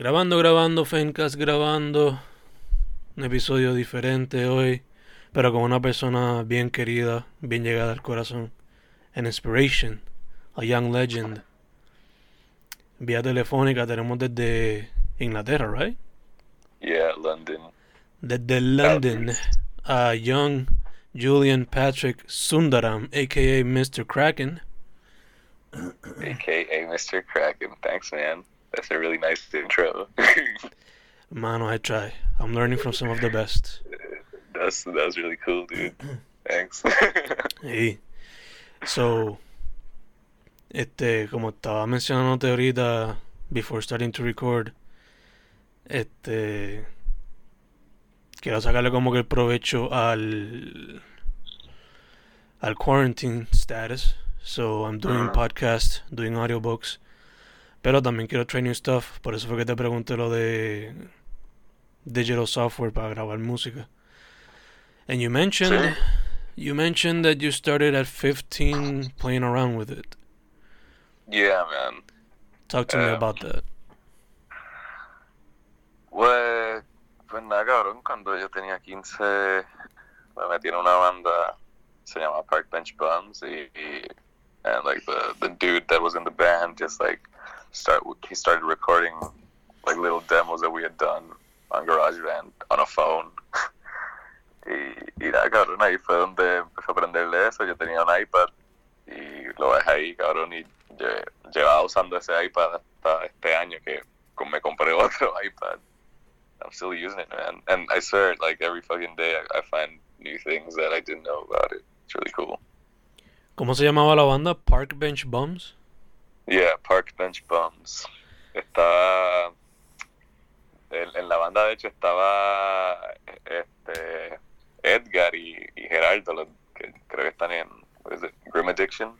Grabando, grabando, Fencast grabando. Un episodio diferente hoy, pero con una persona bien querida, bien llegada al corazón. An inspiration, a young legend. Vía telefónica tenemos desde Inglaterra, right? Yeah, London. Desde London, a young Julian Patrick Sundaram, aka Mr. Kraken. AKA Mr. Kraken. Thanks, man. That's a really nice intro. Mano, I try. I'm learning from some of the best. that's that was really cool, dude. Thanks. Hey. So, este, como estaba mencionándote ahorita, before starting to record, este, quiero sacarle como que el provecho al, al quarantine status. So, I'm doing Ah. podcast, doing audiobooks, pero también quiero try new stuff. Por eso fue que te pregunté lo de digital software para grabar música. And you mentioned, Sí. you mentioned that you started at 15 playing around with it. yeah, man. Talk to me Um, about that. Pues, pues nada, cabrón. Cuando yo tenía 15, me metí en una banda, se llama Park Bench Bums, y, y- and like the the dude that was in the band just like start he started recording like little demos that we had done on GarageBand on a phone. y, y nada, cabrón, ahí fue donde empecé a aprenderle eso. Yo tenía un iPad y lo dejé ahí, cabrón, y lle- llevaba usando ese iPad hasta este año que me compré otro iPad. I'm still using it, man. And I swear, like every fucking day, I, I find new things that I didn't know about it. It's really cool. ¿Cómo se llamaba la banda? Park Bench Bums. Yeah, Park Bench Bums. Estaba. En, en la banda, de hecho, estaba este, Edgar y, y Gerardo, los que creo que están en is it, Grim Addiction.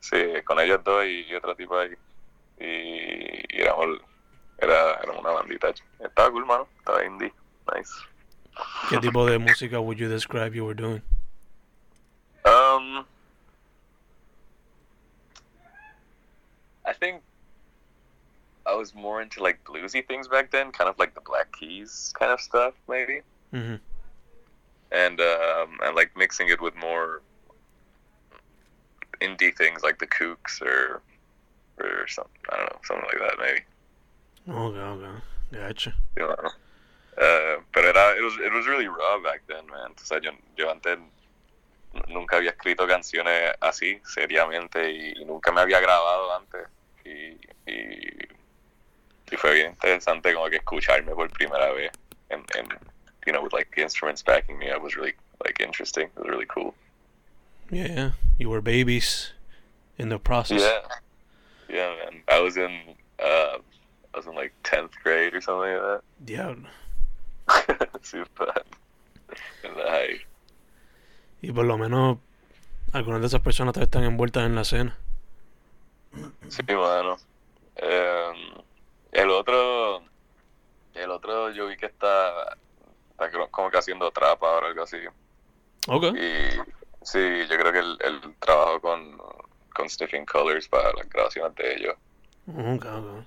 Sí, con ellos dos y, y otro tipo ahí. Y, y éramos, era, éramos una bandita. Estaba cool, mano. Estaba indie. Nice. ¿Qué tipo de música would you describe you were doing? Um, I think I was more into like bluesy things back then, kind of like the Black Keys kind of stuff, maybe, hmm and um, and like mixing it with more indie things like the Kooks or or something. I don't know, something like that, maybe. Okay, okay. Gotcha. You know. Uh, pero era, it was it was really raw back then, man. O sea, yo, yo antes nunca había escrito canciones así, seriamente, y, y nunca me había grabado antes. Y, y, y fue bien interesante como que escucharme por primera vez. And, and, you know, with like the instruments backing me up was really like interesting. It was really cool. Yeah, you were babies in the process. Yeah. Yeah, man. I was in, uh, I was in like 10th grade or something like that. Super. In the high. Y por lo menos algunas de esas personas todavía están envueltas en la escena. Sí, mano. Em, el otro, el otro yo vi que está, está como que haciendo trap ahora, algo así. Okay. Y sí, yo creo que él, él trabajó con, con Sniffing Colors para las grabaciones de ellos. Okay, okay.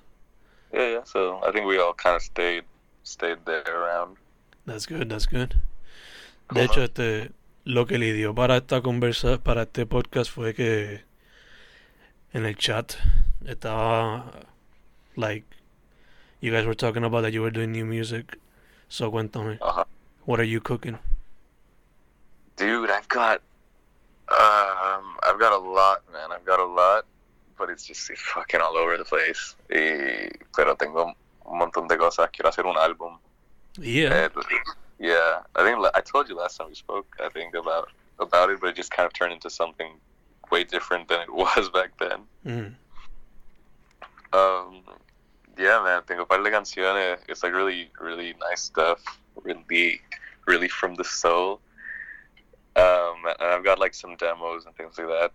Yeah, yeah, so I think we all kind of stayed, stayed there around. That's good, that's good. De hecho, este, lo que le dio para esta conversa, para este podcast fue que en el chat estaba, like, you guys were talking about that you were doing new music. So cuéntame, what are you cooking? Dude, I've got, um, I've got a lot, man. I've got a lot, but it's just it's fucking all over the place. Y, pero tengo un montón de cosas. Quiero hacer un álbum. Yeah. Eh, yeah, I think I told you last time we spoke. I think about about it, but it just kind of turned into something way different than it was back then. Mm. Um, yeah, man, tengo un par de canciones. It's like really, really nice stuff. Really, really from the soul. Um, and I've got like some demos and things like that.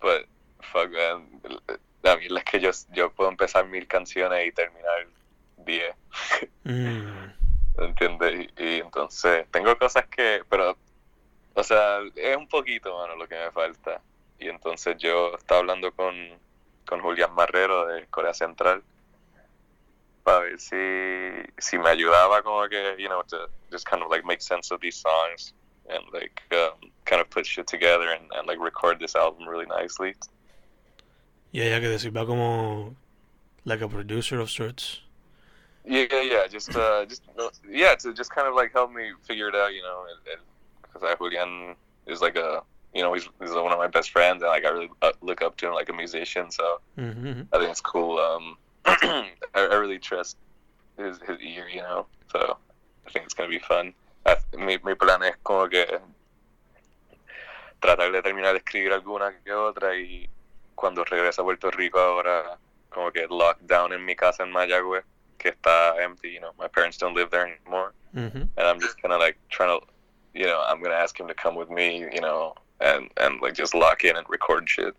But fuck, man, la mierda es que yo, yo puedo empezar mil canciones y terminar diez. Mm. ¿Entiendes? Y, entonces tengo cosas que, pero, o sea, es un poquito, mano, lo que me falta. Y entonces yo estaba hablando con, con Julián Marrero de Corea Central para ver si, si me ayudaba como que, you know, to just kind of like make sense of these songs and like um, kind of put shit together and, and like record this album really nicely. Y que decir, va como like a producer of sorts. Yeah, yeah, yeah. Just, uh, just, yeah, to just kind of like help me figure it out, you know, because I Julian is like a, you know, he's, he's one of my best friends, and like I really uh, look up to him like a musician. So Mm-hmm. I think it's cool. Um, I, I really trust his his ear, you know. So I think it's gonna be fun. Mi, mi plan es como que tratar de terminar de escribir alguna que otra y cuando regrese a Puerto Rico ahora como que locked down en mi casa en Mayagüez que está empty, you know, my parents don't live there anymore Mm-hmm. and I'm just kind of like trying to, you know, I'm gonna ask him to come with me, you know, and and like just lock in and record shit.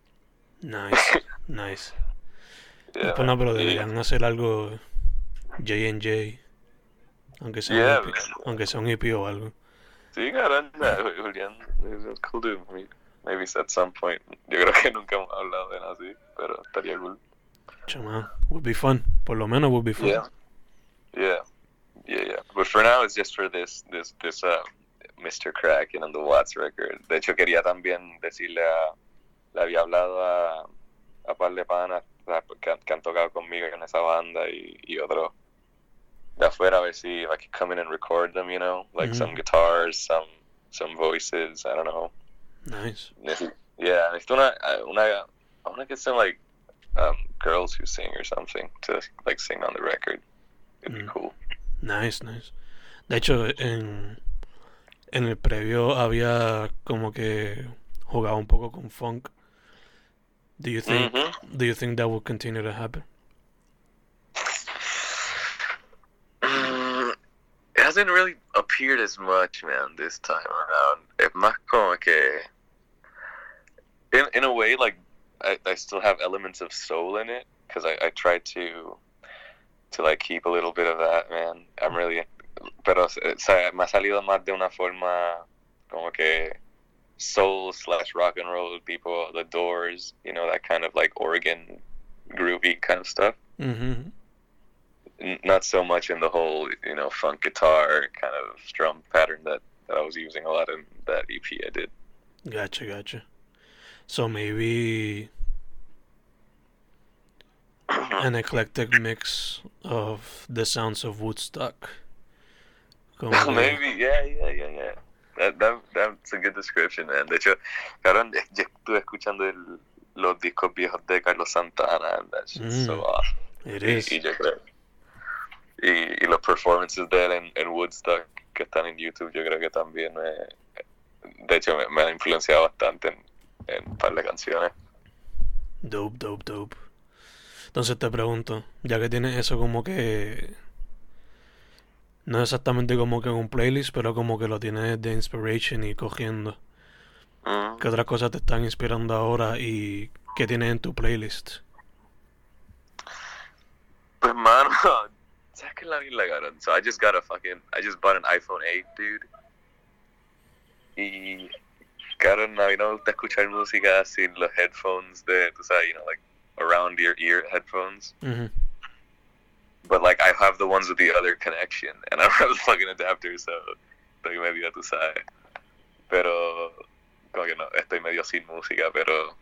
Nice, nice. Yeah, Pues no, pero deberían hacer algo J&J. Aunque sea, Yeah, un EP, aunque sea un EP o algo. Sí, cabrón, Julián, es un cool dude. Maybe- Maybe at some point. Yo creo que nunca hemos hablado de nada así, pero estaría cool. Chama, would be fun. Por lo menos would be fun. Yeah. Yeah. Yeah, yeah. But for now, it's just for this, this, this, uh, Mr. Kraken and the Watts record. De hecho, quería también decirle a, le había hablado a, a par de panas que, que han tocado conmigo en esa banda y, y otros de afuera a ver si I could come in and record them, you know, like Mhm. some guitars, some, some voices, I don't know. Nice. Yeah, necesito una, una, I want to get some like um, girls who sing or something to like sing on the record. It'd be Mm. cool. Nice, nice. De hecho, en, en el previo había como que jugado un poco con funk. Do you think Mhm. do you think that will continue to happen? Mm, it hasn't really appeared as much, man, this time around. Es más como que, in in a way, like I, I still have elements of soul in it because I, I try to to like keep a little bit of that, man. I'm really, pero o sea, me ha salido más de una forma como que soul slash rock and roll people, the Doors, you know, that kind of like Oregon groovy kind of stuff Mm-hmm. n- not so much in the whole you know funk guitar kind of strum pattern that, that I was using a lot in that EP I did. Gotcha, gotcha. So maybe an eclectic mix of the sounds of Woodstock. Maybe, yeah, yeah, yeah, yeah. That, that that's a good description, man. De hecho, cabrón, yo estuve escuchando el, los discos viejos de Carlos Santana, and that's just so Mm. awesome. It Y, is. y yo creo, y, y los performances de él en, en Woodstock que están en YouTube, yo creo que también me, de hecho me, me han influenciado bastante en, en un par de canciones. Dope, dope, dope. Entonces te pregunto, ya que tienes eso como que... No exactamente como que en un playlist, pero como que lo tienes de inspiration y cogiendo. Mm. ¿Qué otras cosas te están inspirando ahora y qué tienes en tu playlist? Pues mano, ¿sabes qué es la isla, cabrón? So I just got a fucking, I just bought an iPhone 8, dude. Y, mí no me gusta escuchar música sin los headphones de, tú sabes, you know, like around your ear headphones. Ujú. But like I have the ones with the other connection, and I don't have the fucking adapter, so estoy medio, tú sabes. Pero, como que no, estoy medio sin música, pero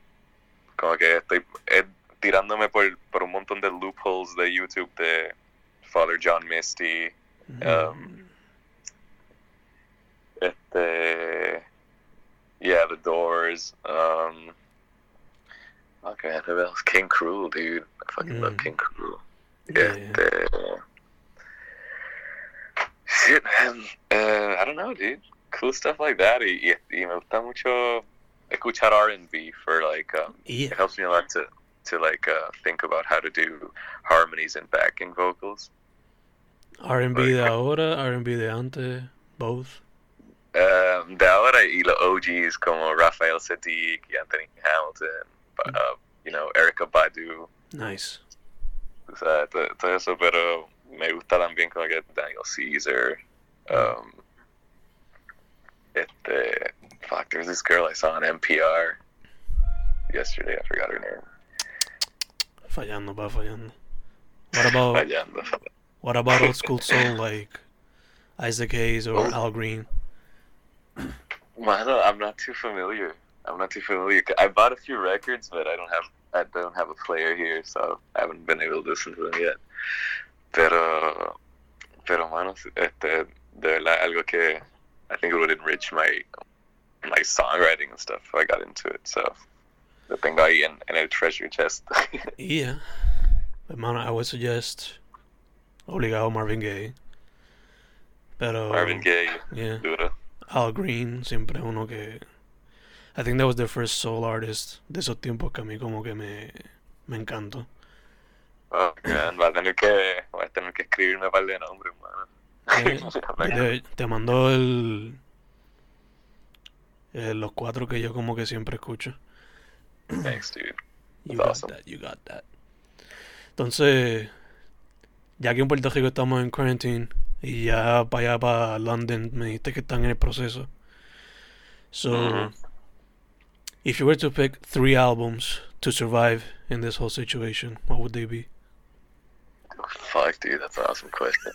como que estoy eh, tirándome por, por un montón de loopholes de YouTube de Father John Misty, Um, este, yeah, The Doors, um, okay, who else? King Cruel, dude. I fucking love Mm. King Cruel. Yeah, Este, shit, man. Uh, I don't know, dude. Cool stuff like that. Y, y, me gusta mucho escuchar R&B for like, um, Yeah. it helps me a lot to to like uh, think about how to do harmonies and backing vocals. R&B de ahora, R&B de antes, both. Um, de ahora y los OGs como Rafael Sadiq y Anthony Hamilton, uh, you know, Erica Badu, Nice. o sea, todo, todo eso, pero me gusta también como que Daniel Caesar. Um, este, fuck, there's this girl I saw on NPR yesterday, I forgot her name. Fallando, va fallando. What about, Fallando. What about old school soul like Isaac Hayes or Oh. Al Green? Mano, I'm not too familiar. I'm not too familiar. I bought a few records, but I don't have I don't have a player here, so I haven't been able to listen to them yet. Pero, pero mano, este, de verdad, algo que I think it would enrich my my songwriting and stuff if I got into it. So, lo tengo ahí en, en el treasure chest. Yeah. But man, I would suggest obligado Marvin Gaye. Pero Marvin Gaye, yeah, duro. Al Green siempre uno que I think that was the first soul artist de esos tiempos que a mí como que me me encantó. Oh, man, va a tener que, va a tener que escribirme un par de nombres, mano. Eh, te, te mandó el, eh, los cuatro que yo como que siempre escucho. Thanks, dude. You got that, you got that. Entonces, ya que en Puerto Rico estamos en quarantine y ya para allá para London me dijiste que están en el proceso. So, Mhm. if you were to pick three albums to survive in this whole situation, what would they be? Fuck, dude, that's an awesome question.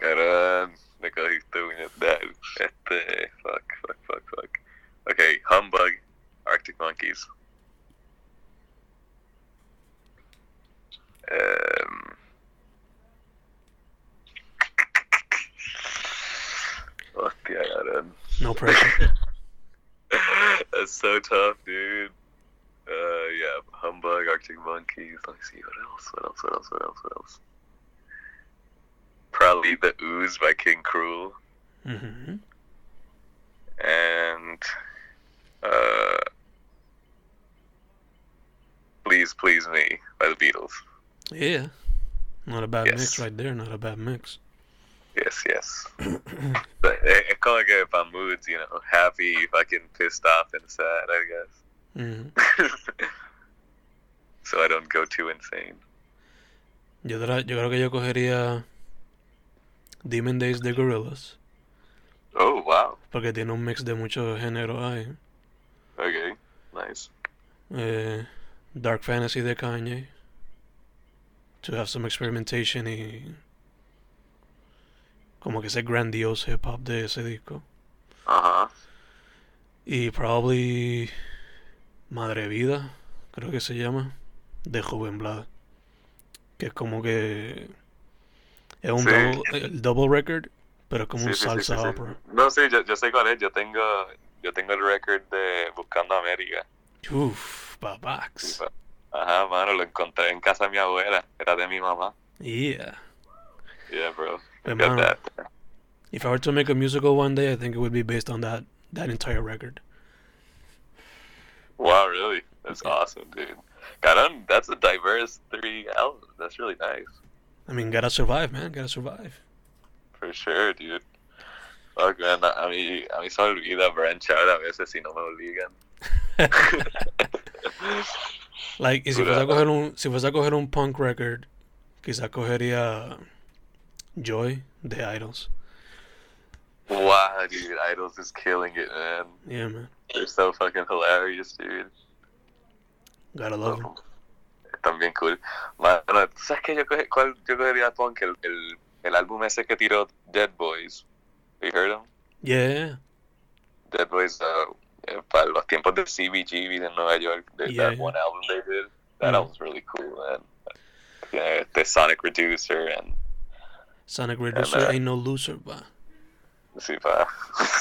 Caramba, me cogiste puñetal. Este, fuck, fuck, fuck, fuck. Okay, Humbug, Arctic Monkeys. Um, hostia, cabrón. No pressure. That's so tough, dude. Uh, yeah, Humbug, Arctic Monkeys. Let me see, what else? What else? What else? What else? What else? Probably The Ooze by King Cruel. Mhm. And, uh, Please Please Me by the Beatles. Yeah. Not a bad mix right there, not a bad mix. Yes, yes. But it, it's kind of good by moods, you know, happy, fucking pissed off, and sad, I guess. Mhm. so I don't go too insane. Yo, tra- yo creo que yo cogería Demon Days de Gorillaz, Oh, wow. porque tiene un mix de muchos géneros ahí. Okay, nice. Eh, Dark Fantasy de Kanye, to have some experimentation y como que ese grandiose hip hop de ese disco. Uh huh. Y probably Madre Vida, creo que se llama, de Joven Blood. Que es como que es un Sí. double, el double record, pero es como Sí, un sí, salsa opera. No, sí, yo, yo sé cuál es. Yo tengo, yo tengo el record de Buscando América. Uf, babax. Ajá, mano, lo encontré en casa de mi abuela. Era de mi mamá. Yeah. Yeah, bro. Got that. if I were to make a musical one day, I think it would be based on that that entire record. Wow, really? That's Yeah. awesome, dude. Caramba, that's a diverse three albums. That's really nice. I mean, gotta survive, man. Gotta survive. For sure, dude. Fuck, man, a mí, a mí se me olvida branchar a veces si no me obligan. like, y si fuese a coger un, si fuese a coger un punk record, quizás cogería Joy the Idols. wow, dude, Idols is killing it, man. Yeah, man. They're so fucking hilarious, dude. Gotta love them. Están bien cool. Mano, ¿tú ¿sabes qué yo, coge, cuál yo cogería punk? El, el, el álbum ese que tiró Dead Boys. You heard him? Yeah. Dead Boys, uh, eh, para los tiempos de CBGB de Nueva York, they, Yeah, that yeah. one album they did, that Mm. album's really cool, man. Yeah, the Sonic Reducer and Sonic Reducer ain't no loser, va. sí, pa.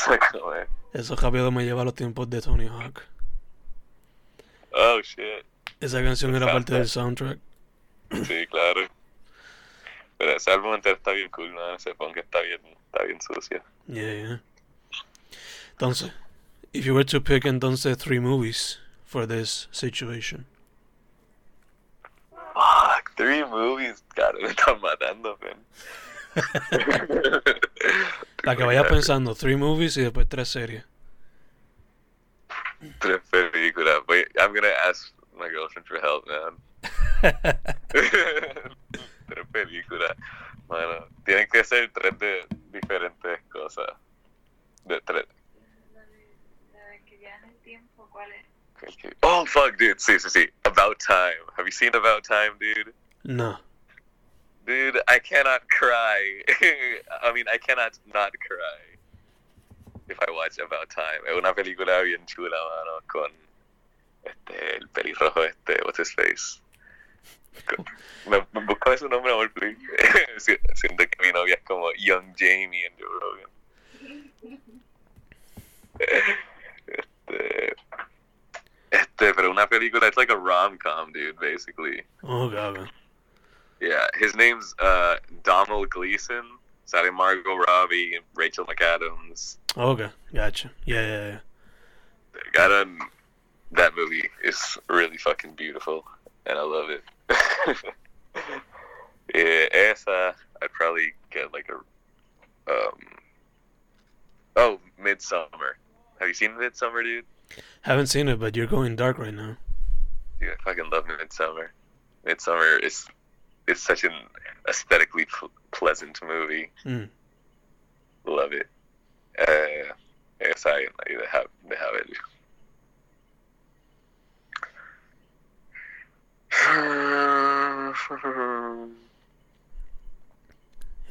Eh, Eso rápido me lleva a los tiempos de Tony Hawk. oh shit, Esa canción era parte del soundtrack. sí, claro. Pero ese álbum entero está bien cool, man. Ese punk está bien, está bien sucio. Yeah, yeah. Entonces, if you were to pick entonces three movies for this situation, Fuck, three movies, cara, me están matando, man. la que vayas pensando, three movies y después tres series. Tres películas. Wait, I'm gonna ask my girlfriend for help, man. tres películas. Bueno, tienen que ser tres de diferentes cosas. De tres. La de, que viaja el tiempo, ¿cuál es? Oh, fuck, dude. Sí, sí, sí. About Time. Have you seen About Time, dude? No. Dude, I cannot cry. I mean, I cannot not cry if I watch About Time. Es una película bien chula, mano, con este, el pelirrojo este, what's his face. Con- Me, me busca su nombre, amor, please. Si- Siento que mi novia es como Young Jamie en Joe Rogan. Este, este, pero una película, it's like a rom-com, dude, basically. Oh, God. Yeah, his name's uh, Donald Gleason. Sally Margot Robbie, Rachel McAdams. Okay, gotcha. Yeah, yeah, yeah. I done, that movie is really fucking beautiful, and I love it. yeah, esa, I'd probably get like a, um, oh, Midsummer. Have you seen Midsummer, dude? Haven't seen it, but you're going dark right now. Dude, I fucking love Midsummer. Midsummer is, is such an aesthetically pl- pleasant movie. Mm. Love it. Uh, esa ahí, ahí deja, deja ver.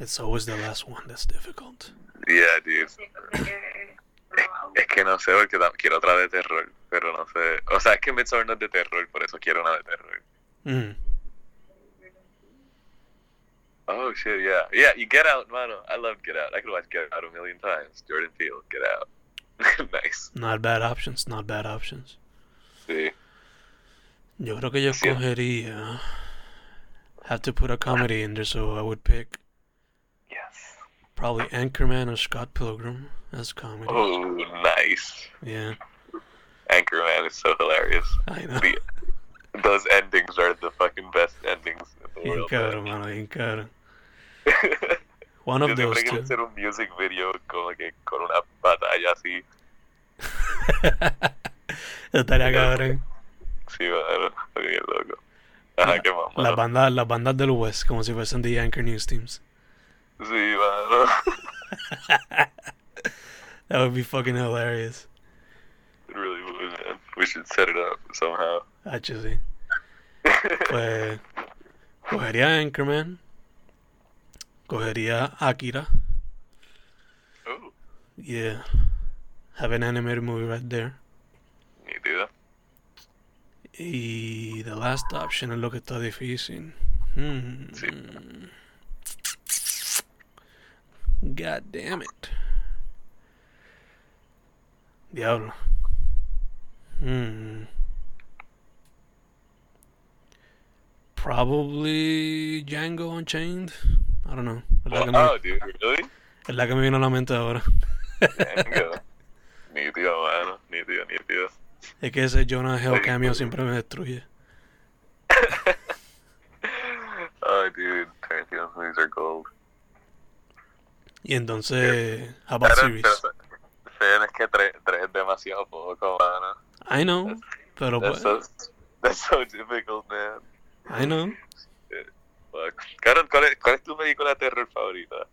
It's always the last one that's difficult. yeah, dude. Sí, porque he Es, que no sé, porque quiero otra de terror, pero no sé. O sea, es que Midsommar no es de terror, por eso quiero una de terror. Mm. Oh, shit, yeah. Yeah, you Get Out, mano. I love Get Out. I could watch Get Out a million times. Jordan Peele, Get Out. nice. Not bad options, not bad options. Sí. Yo creo que yo Sí. cogería. Have to put a comedy in there, so I would pick Yes. probably Anchorman or Scott Pilgrim as comedy. Oh, nice. Yeah, Anchorman is so hilarious. I know. The, those endings are the fucking best endings in the world. caro, mano, bien caro. One of Yo those two. hacer un music video como que con una batalla así. Estaría cabrón. Sí, mano. Bien loco. Ajá, qué más, Las bandas, las bandas del West, como si fuesen The Anchor News Teams. Sí, mano. That would be fucking hilarious. It really would, man. We should set it up somehow. H, sí. Pues. Cogería Anchorman. Cogería Akira. oh, Yeah. Have an animated movie right there. ni idea. Y the last option es lo que está difícil. Hmm. Sí. God damn it. Diablo. Hmm. Probably Django Unchained. I don't know. Es la, que me, Oh, dude, really? es la que me vino a la mente ahora. Venga. Nítido, mano. Nítido, nítido. es que ese Jonah Hill cameo siempre me destruye. oh, dude. Tarantino's movies are gold. Y entonces, how about Pero, series? pero, pero es que tres, tres es demasiado poco, mano. I know, pero That's pues, so, that's so difficult, man. I know. Karen, ¿cuál es, ¿cuál es tu película de terror favorita?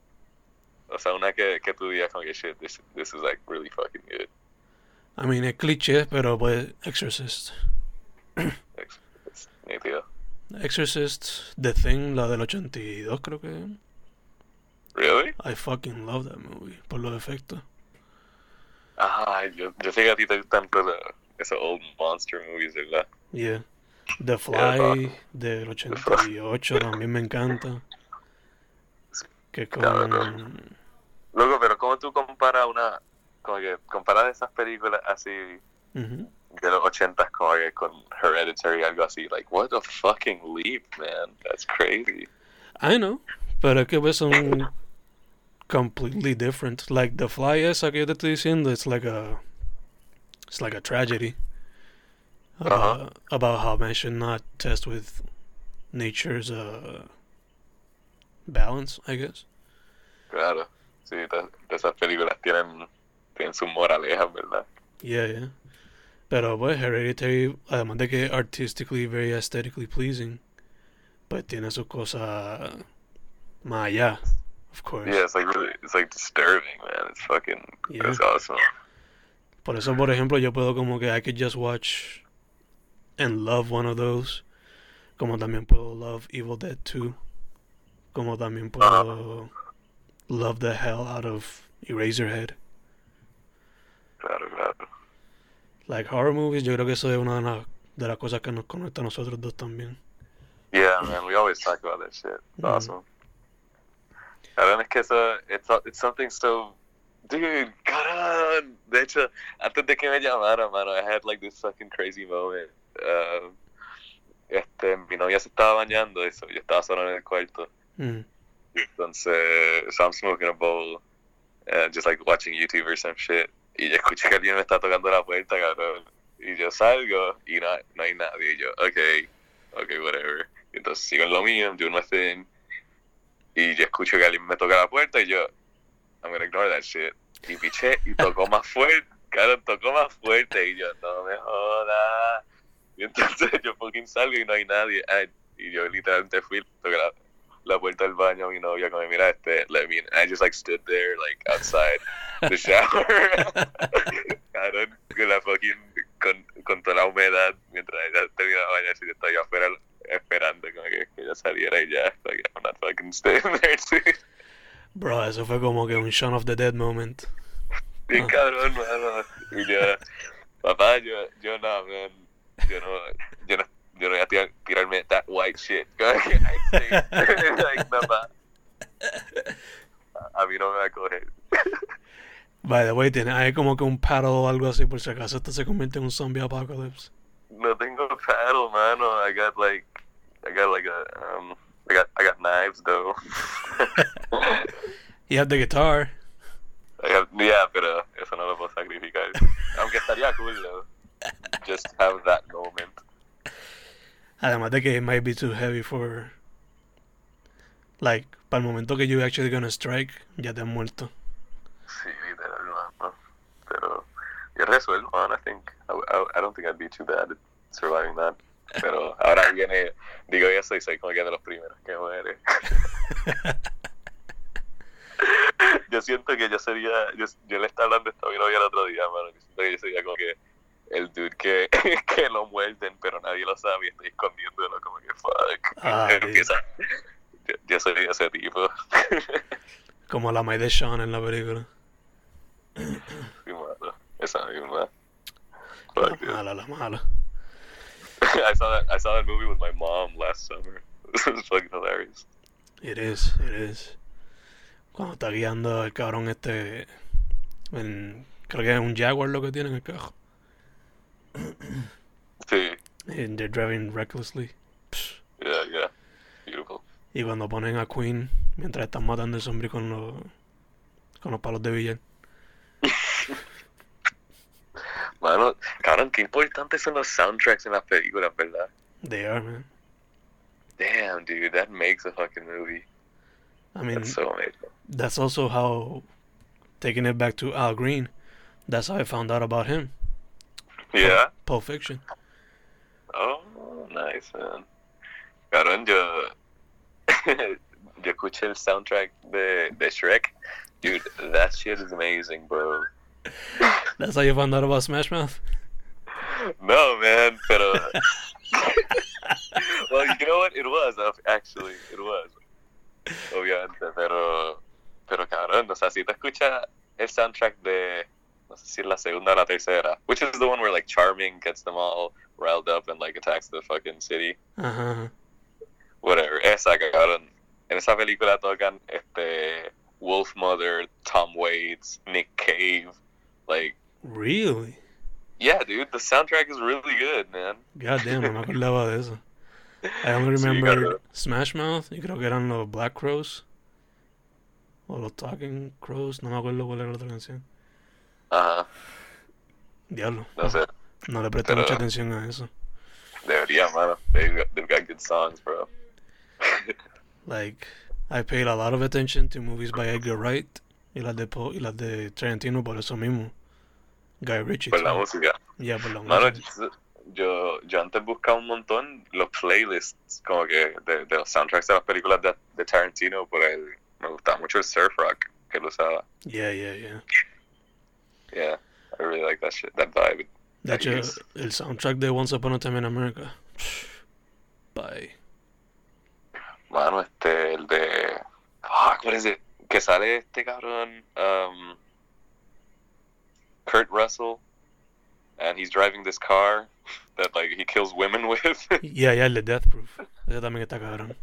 O sea, una que, que tú digas como que shit, this, this is like really fucking good. I mean, es cliché, pero pues Exorcist. It's nítido. Exorcist, The Thing, la del 82 creo que. Really? I fucking love that movie, por los efectos. Ah, yo, yo sé que a ti te gustan esos old monster movies, ¿verdad? Yeah. The Fly del 88 también me encanta. Que con... Luego, pero ¿cómo tú comparas una, como que comparas esas películas así de los ochentas como que con Hereditary, algo así? Like, what a fucking leap, man. That's crazy. I know, pero es que pues son completely different. Like The Fly esa que yo te estoy diciendo, it's like a it's like a tragedy about, about how man should not test with nature's uh, balance, I guess. Claro. Sí, esas películas tienen, tienen sus moralejas, ¿verdad? Yeah, yeah. Pero pues Hereditary, además de que artistically very aesthetically pleasing, pues tiene su cosa más allá, of course. Yeah, it's like really, it's like disturbing, man. It's fucking, Yeah. it's awesome. Por eso, por ejemplo, yo puedo como que I could just watch and love one of those. Como también puedo love Evil Dead 2. Como también puedo love the hell out of Eraserhead. Claro, claro. Like horror movies, yo creo que eso es una de las, de las cosas que nos conecta a nosotros dos también. Yeah, man, we always talk about that shit. It's Mhm. awesome. Cabrón, es que eso, it's, it's something so... Dude, cabrón. De hecho, antes de que me llamara, mano, I had like this fucking crazy moment. Um, este, mi novia se estaba bañando, eso, yo estaba solo en el cuarto. Mm. Entonces, so I'm smoking a bowl, and just like watching YouTube or some shit. Y yo escucho que alguien me está tocando la puerta, cabrón. Y yo salgo y no, no hay nadie. Y yo, ok, ok, whatever. Y entonces sigo en lo mío, I'm doing my thing. Y yo escucho que alguien me toca la puerta y yo, I'm gonna ignore that shit. Y piché y tocó más fuerte, cabrón, tocó más fuerte. Y yo, no me jodas. Y entonces yo fucking salgo y no hay nadie. Ay, y yo literalmente fui, toqué la, la puerta del baño a mi novia como mira este let me in. I just like stood there like outside the shower cabrón con la fucking con, con toda la humedad mientras ella terminaba de bañarse yo estaba yo afuera esperando como que, que ella saliera y ya like I'm not fucking staying there dude. Bro, eso fue como que un Shaun of the Dead moment. bien Ah. cabrón mano y yo papá yo yo no man yo no yo no yo no voy a tirar, tirarme that white shit like, papá a mí no me va a coger By the way, tiene, hay como que un paddle o algo así por si acaso esto se convierte en un zombie apocalypse. No tengo paddle, mano. I got like, I got like a, um, I got, I got knives though. You have the guitar. I yeah, pero eso no lo puedo sacrificar. Aunque estaría cool though. Just have that moment. Además de que it might be too heavy for... Like, para el momento que you actually gonna strike, ya te has muerto. Sí, literal, mano. Pero yo resuelvo, man. I think, I, I, I don't think I'd be too bad at surviving that. Pero ahora viene, digo eso y soy como que de los primeros que muere. yo siento que yo sería, yo, yo le estaba hablando a mi novia el otro día, mano, yo siento que yo sería como que el dude que, que lo muerden, pero nadie lo sabe y estoy escondiéndolo, como que fuck. Ah, Empieza, yo, yo soy ese tipo. Como la May de Sean en la película. Sí, mano, esa misma. La Fuck, dude. mala, la mala. I saw that, I saw that movie with my mom last summer. It was fucking hilarious. It is, it is. Cuando está guiando el cabrón este... En, creo que es un Jaguar lo que tiene en el carro. Sí, And they're driving recklessly. Psh. yeah, yeah. Beautiful. Y cuando ponen a Queen mientras están matando el zombie con los, con los palos de billar. Mano, cabrón, qué importantes son los soundtracks en las películas, ¿verdad? They are, man. Damn, dude, that makes a fucking movie. I mean, That's so amazing. that's also how, taking it back to Al Green, that's how I found out about him. Yeah. Pulp Fiction. Oh, nice, man. Cabrón, yo. yo escuché el soundtrack de, de Shrek. Dude, that shit is amazing, bro. That's how you found out about Smash Mouth? No, man, pero. well, you know what? It was, uh, actually. It was. Obviamente, pero. Pero cabrón, o sea, si te escuchas el soundtrack de. No sé si la segunda o la tercera. Which is the one where, like, Charming gets them all riled up and, like, attacks the fucking city. Ajá. Whatever. Esa, cabrón. En esa película tocan este. Wolf Mother, Tom Waits, Nick Cave. Like, Really? yeah, dude, the soundtrack is really good, man. God damn, no me acordaba de eso. I only remember cabrón. Smash Mouth y creo que eran los Black Crows. O los Talking Crows, no me acuerdo cuál era la otra canción. Ajá, Diablo. no sé. No le presté Pero- mucha atención a eso. Debería, mano. They've got, they've got good songs, bro. Like, I paid a lot of attention to movies by Edgar Wright y las de, Po- y las de Tarantino por eso mismo. Guy Ritchie. Por la música. Yeah, por la Mano, música. yo, yo antes buscaba un montón los playlists como que de, de los soundtracks de las películas de, de Tarantino, por el, me gustaba mucho el surf rock que él usaba. Yeah, yeah, yeah. Yeah, I really like that shit, that vibe. Nice. el soundtrack de Once Upon a Time in America. by. Mano, este, el de. Fuck, what is it? Que sale este cabrón. Um, Kurt Russell. And he's driving this car that, like, he kills women with. Yeah, yeah, el de Death Proof. Ese también está cabrón.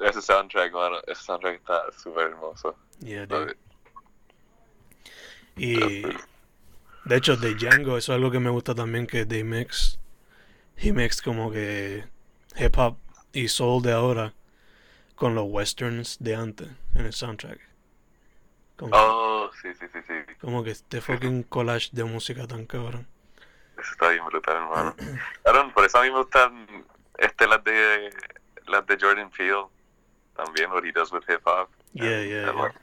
ese soundtrack, mano. Ese soundtrack está súper hermoso. Yeah, dude. Y de hecho, de Django, eso es algo que me gusta también, que they mix, he mix como que hip hop y soul de ahora con los westerns de antes en el soundtrack. Como, Oh, sí, sí, sí, sí. como que este fucking collage de música tan cabrón. Eso está bien brutal, hermano. Cabrón, por eso a mí me gustan este, las de las de Jordan Peele. También what he does with hip hop. Yeah, And yeah, I like-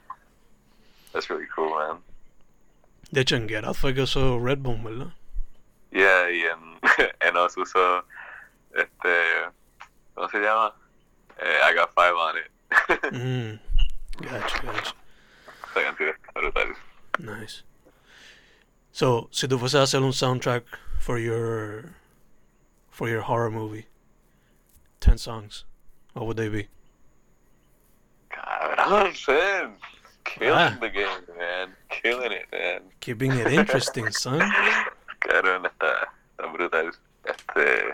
That's really cool, man. De hecho, en Get Out fue que usó Redbone, ¿verdad? Yeah, y en, en Us uso este, ¿cómo se llama? Eh, I got five on it. Mm, gotcha, gotcha. Esa canción está brutal. Nice. So, si tú fueses a hacer un soundtrack for your for your horror movie, ten songs, what would they be? Cabrón. Killing Ah. the game, man. Killing it, man. Keeping it interesting, son. Cabrón, está, está brutal. Este.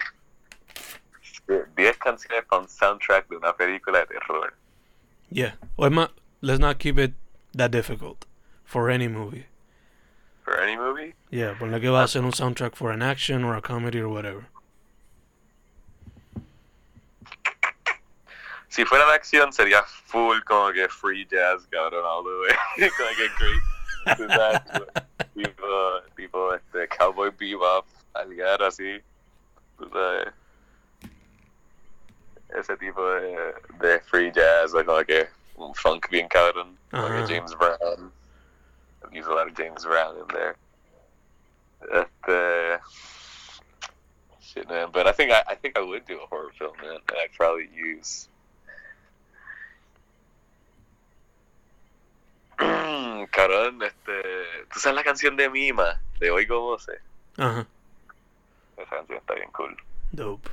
10 canciones para un soundtrack de una película de terror. Yeah. Or ma- let's not keep it that difficult for any movie. For any movie? Yeah, ponle que va a ser un soundtrack for an action or a comedy or whatever. Si fuera de acción sería full como que free jazz, cabrón, all the way. como que great. Sabes, tipo, tipo este, Cowboy Bebop, algar así. Tú sabes. Ese tipo de, de free jazz, como que un funk bien cabrón. Como Ajá. que James Brown. I've used a lot of James Brown in there. Este. Shit, man. But I think I, I think I would do a horror film, man. And I'd probably use. Carón, este. ¿Tú sabes la canción de Mima? De Oigo Voces. Uh-huh. Esa canción está bien cool. Dope.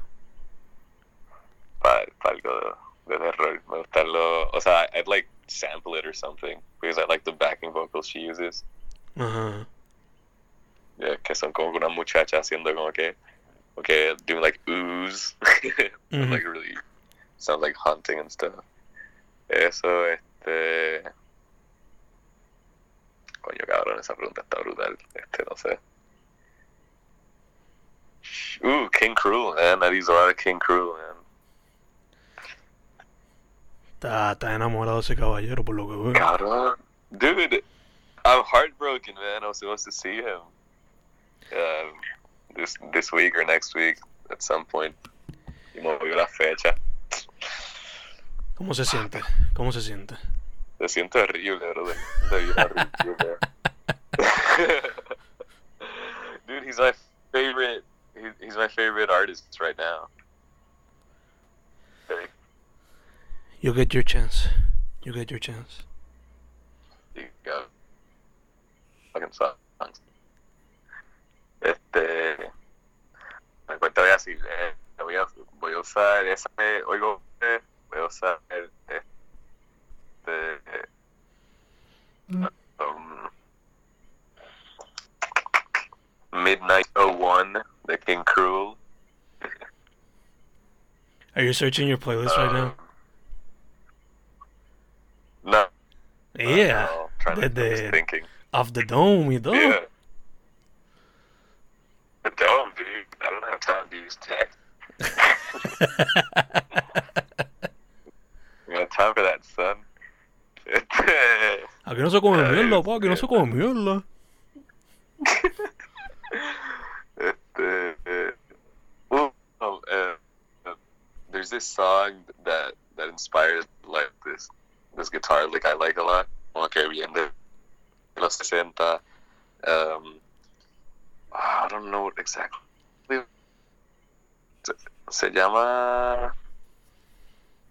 Para, para algo de, de terror. Me gusta lo. O sea, I'd like sample it or something. Because I like the backing vocals she uses. Uh-huh. Yeah, que son como una muchacha haciendo como que. Okay, doing like ooze. Mhm. like really. Sounds like hunting and stuff. Eso, este. Coño, cabrón, esa pregunta está brutal. Este, no sé. Ooh, King Cruel, man. I'd use a lot of King Cruel, man. Está, está enamorado ese caballero por lo que veo. Cabrón. Dude, I'm heartbroken, man. I was supposed to see him um, this this week or next week at some point. Y movió la fecha. ¿Cómo se siente? ¿Cómo se siente? Se siente horrible. Se siente horrible. Dude, he's my favorite. He, he's my favorite artist right now. You get your chance. You get your chance. You go. Fucking songs. Este. Me cuento voy a decir. Eh, voy, a, voy a usar esa. eh, oigo. eh, voy a usar. Este. Um, Midnight 01 The King Cruel. Are you searching your playlist right now? Um, No. Yeah. no, De- I'm just de- thinking. Off the dome you todo. Yeah. But don't, dude. I don't have time to use text. I got time for that, son. Aquí no se come mierda, it's- pa. Aquí no se come mierda. este, eh, well, uh, uh, there's this song that that inspired like this this guitar lick I like a lot. Como que bien de los 60. Um, I don't know exactly. Se, se llama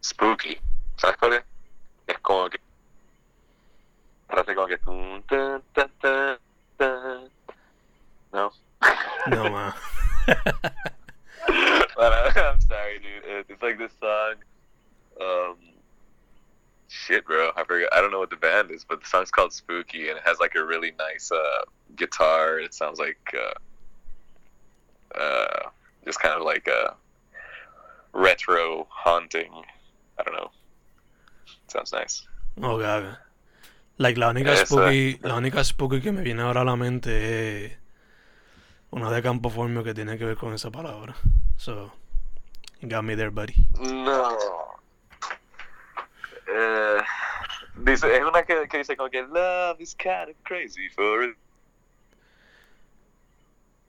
Spooky. ¿Sabes cuál es? Es como que parece como que tun, tan, tan, tan, tan. no. No, ma. I'm sorry, dude. It- It's like this song. Um, shit, bro. I forgot. I don't know what the band is, but the song's called Spooky, and it has like a really nice uh, guitar. It sounds like uh, uh, just kind of like a retro haunting. I don't know. sounds nice. Oh, gaga. Like, la única Esa. spooky, la única spooky que me viene ahora a la mente es una de Campo Formio que tiene que ver con esa palabra. So, you got me there, buddy. No. Dice, es una que, que dice como que love is kind of crazy for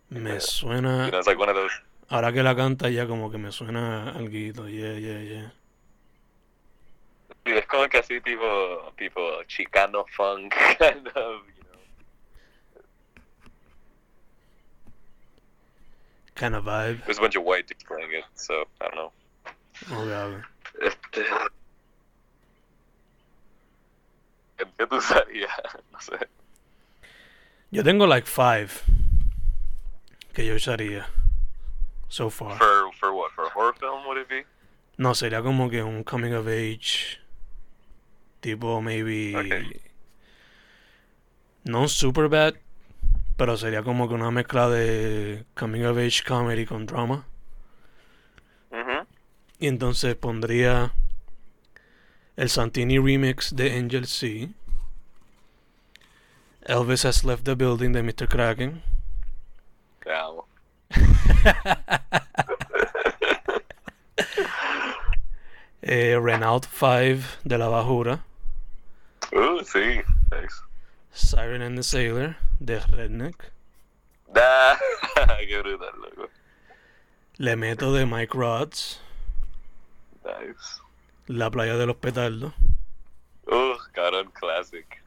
Me suena, You know, it's like one of those. ahora que la canta ya como que me suena alguito, yeah, yeah, yeah. Sí, es como que así tipo, tipo chicano funk kind of, you know. Kind of vibe. There's a bunch of white dudes playing it, so I don't know. Oh, gaga. Este... ¿Qué tú usarías? No sé. Yo tengo like five que yo usaría so far. For, for what? For a horror film, would it be? No, sería como que un coming of age. Tipo, maybe. Ok. No super bad. Pero sería como que una mezcla de coming of age comedy con drama. Mhm. Y entonces pondría el Santini remix de Angel C. Elvis Has Left the Building de Mr. Kraken. Te amo. eh, Renault 5 de La Bajura. Uh, sí. Thanks. Siren and the Sailor de Redneck. Nah. Qué brutal, loco. Le meto de Mike Rods. Nice. La playa de los petardos. Uh, cabrón, classic.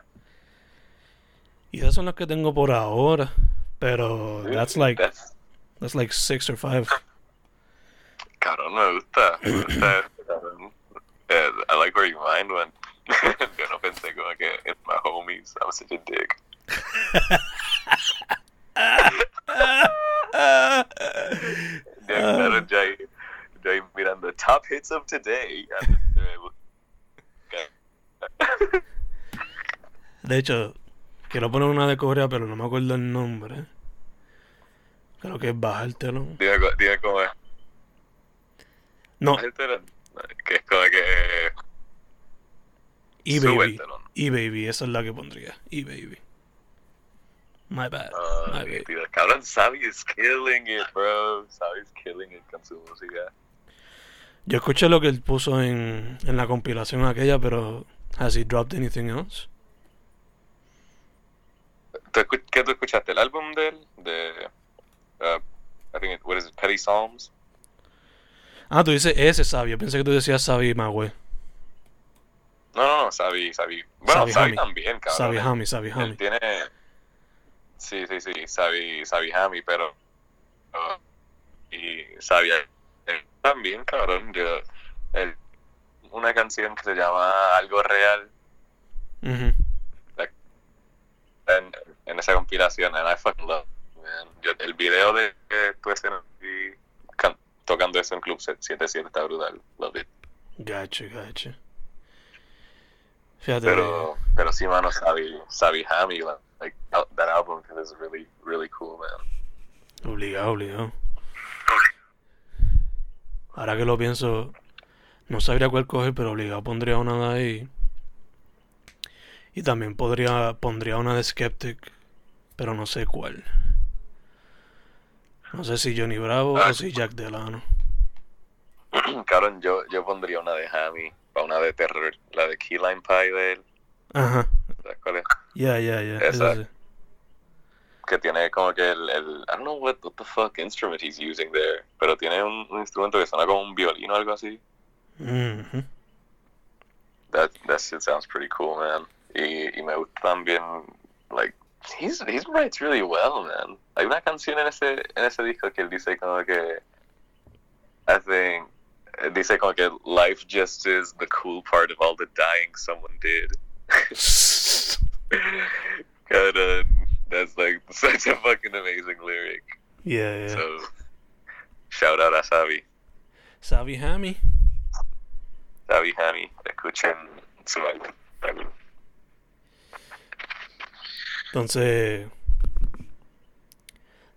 Y esas son las que tengo por ahora. Pero that's like That's, that's like six or five. cabrón, me gusta. Me gusta cabrón. Eh, I like where your mind went. Yo no pensé como que it's my homies. I'm such a dick. Ya, claro, ya, ahí mirando top hits of today. De hecho, quiero poner una de Corea, pero no me acuerdo el nombre. Creo que es bajártelo. Dime, dime cómo es. No, Que es como que. E-Baby. súbetelo. E-Baby, esa es la que pondría. E-Baby. My bad. Ah, My nítido. Cabrón, Sabi is killing it, bro. Sabi is killing it con su música. Yo escuché lo que él puso en, en la compilación aquella, pero ¿has he dropped anything else? ¿Tú escu- ¿Qué tú escuchaste? ¿El álbum de él? De. Uh, I think it, what is it? Petty Psalms? Ah, tú dices ese Sabi. Yo pensé que tú decías Sabi Magüe. No, no, no, Sabi, Sabi. Bueno, Sabi también, cabrón. Sabi Hami, Sabi Él Hami. tiene. Sí, sí, sí, Sabi, Sabi Hami, pero. uh, y Sabi también, cabrón. Yo, él- una canción que se llama Algo Real Ujú. en, en esa compilación, and I fucking love it, man. Yo- el video de que tú escenas y can- tocando eso en Club 77 está brutal. Love it. Gacho, gacho. Fíjate. Pero, pero sí, mano, Sabi, Sabi Hami, like, that album is really, really cool, man. Obligado, obligado. Ahora que lo pienso, no sabría cuál coger, pero obligado pondría una de ahí. Y también podría, pondría una de Skeptic, pero no sé cuál. No sé si Johnny Bravo Ah. o si Jack Delano. Cabrón, yo, yo pondría una de Hami, para una de terror, la de Key Lime Pie de él. Ajá. ¿Sabes cuál es? Ya, ya, ya. Esa. Que tiene como que el, el I don't know what, what the fuck instrument he's using there, pero tiene un, un instrumento que suena como un violín o algo así. Ujú. That, that shit sounds pretty cool, man. Y, y me gusta también, like, he's, he writes really well, man. Hay una canción en ese, en ese disco que él dice como que, I think, dice como que life just is the cool part of all the dying someone did. Cabrón, that's like such a fucking amazing lyric. Yeah, yeah. So, shout out a Sabi. Sabi Hammy. Sabi Hammy. Escuchen su álbum. álbum. Entonces,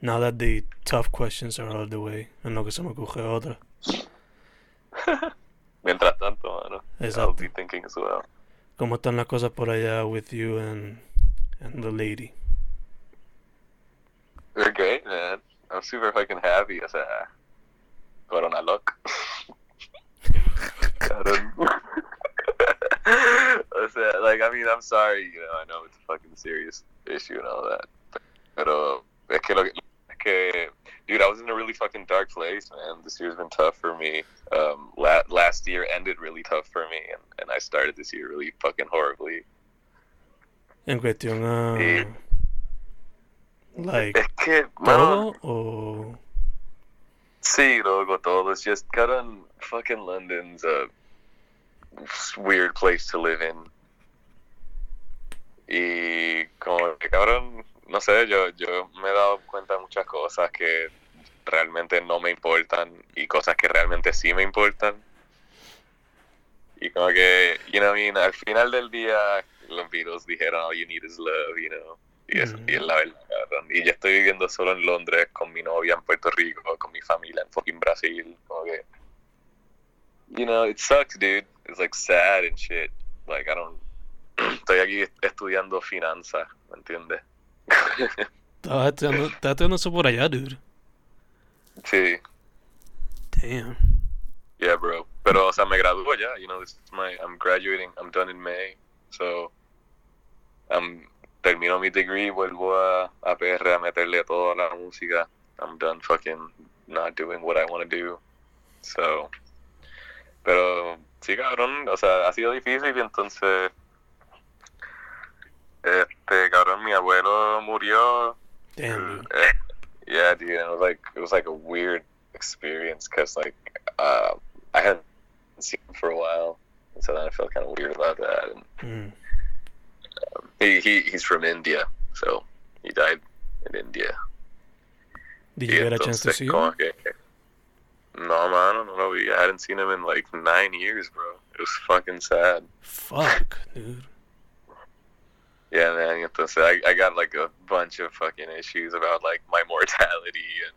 now that the tough questions are out of the way, en lo que se me ocurre otra. Mientras tanto, mano, I'll Exacto. be thinking as well. ¿Cómo están las cosas por allá with you and, and the lady? They're great, I'm super fucking happy. O sea, Corona Lock. O sea, like, I mean, I'm sorry, you know, I know it's a fucking serious issue and all that. Pero es que, lo, es que, dude, I was in a really fucking dark place, man. This year's been tough for me. Um, la- last year ended really tough for me, and, and I started this year really fucking horribly. En cuestión a... Like, Es que, mano, todo o... Sí, loco, todo. It's just, cabrón, fucking London's a weird place to live in. Y como que, cabrón, no sé, yo, yo me he dado cuenta de muchas cosas que realmente no me importan y cosas que realmente sí me importan. Y como que, you know, what I mean, al final del día, los Beatles dijeron, all you need is love, you know. Y, eso, y es la verdad, cabrón. Y yo estoy viviendo solo en Londres con mi novia en Puerto Rico, con mi familia en fucking Brasil. Como que, you know, it sucks, dude. It's like sad and shit. Like, I don't. Estoy aquí estudiando finanzas, ¿me entiendes? Estás estudiando, estás estudiando eso por allá, dude. sí, Damn. yeah, bro. Pero, o sea, me gradúo ya. You know, this is my. I'm graduating. I'm done in May. So, I'm termino mi degree, vuelvo a, a PR a meterle toda la música. I'm done fucking not doing what I want to do. So, pero sí, cabrón, o sea, ha sido difícil y entonces, este, cabrón, mi abuelo murió. Damn. Eh, yeah, dude, and it was like it was like a weird experience because like uh, I hadn't seen him for a while, so then I felt kind of weird about that. And Mm. He, he he's from India, so he died in India. Did you get a chance to see him? no, mano, no lo vi. I hadn't seen him in like nine years, bro. It was fucking sad. Fuck, dude. Yeah, man. y Entonces, I, I got like a bunch of fucking issues about like my mortality and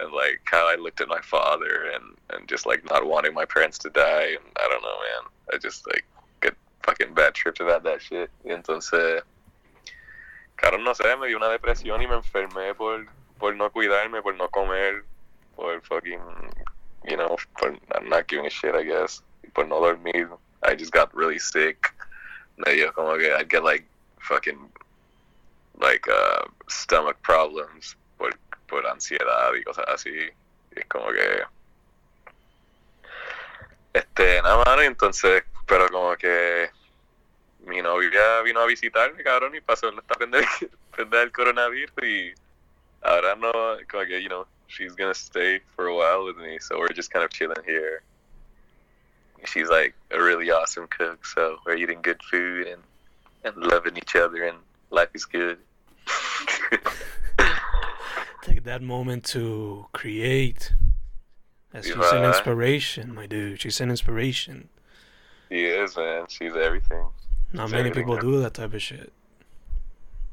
and like how I looked at my father and and just like not wanting my parents to die and I don't know, man. I just like get fucking bad trips about that shit. Entonces, claro, no sé, me dio una depresión y me enfermé por por no cuidarme, por no comer, por fucking, you know, por not giving a shit, I guess, por no dormir. I just got really sick. Me dio como que I'd get like fucking like uh, stomach problems por, por ansiedad y cosas así. Y es como que este nada más entonces pero como que mi novia vino a visitarme cabrón y pasó pendeja pendeja del coronavirus y ahora no como que you know she's gonna stay for a while with me so we're just kind of chilling here she's like a really awesome cook so we're eating good food and and loving each other and life is good Take that moment to create. As she's an inspiration, my dude. She's an inspiration. She is man she's everything Not Sí, many sí, people do that type of shit.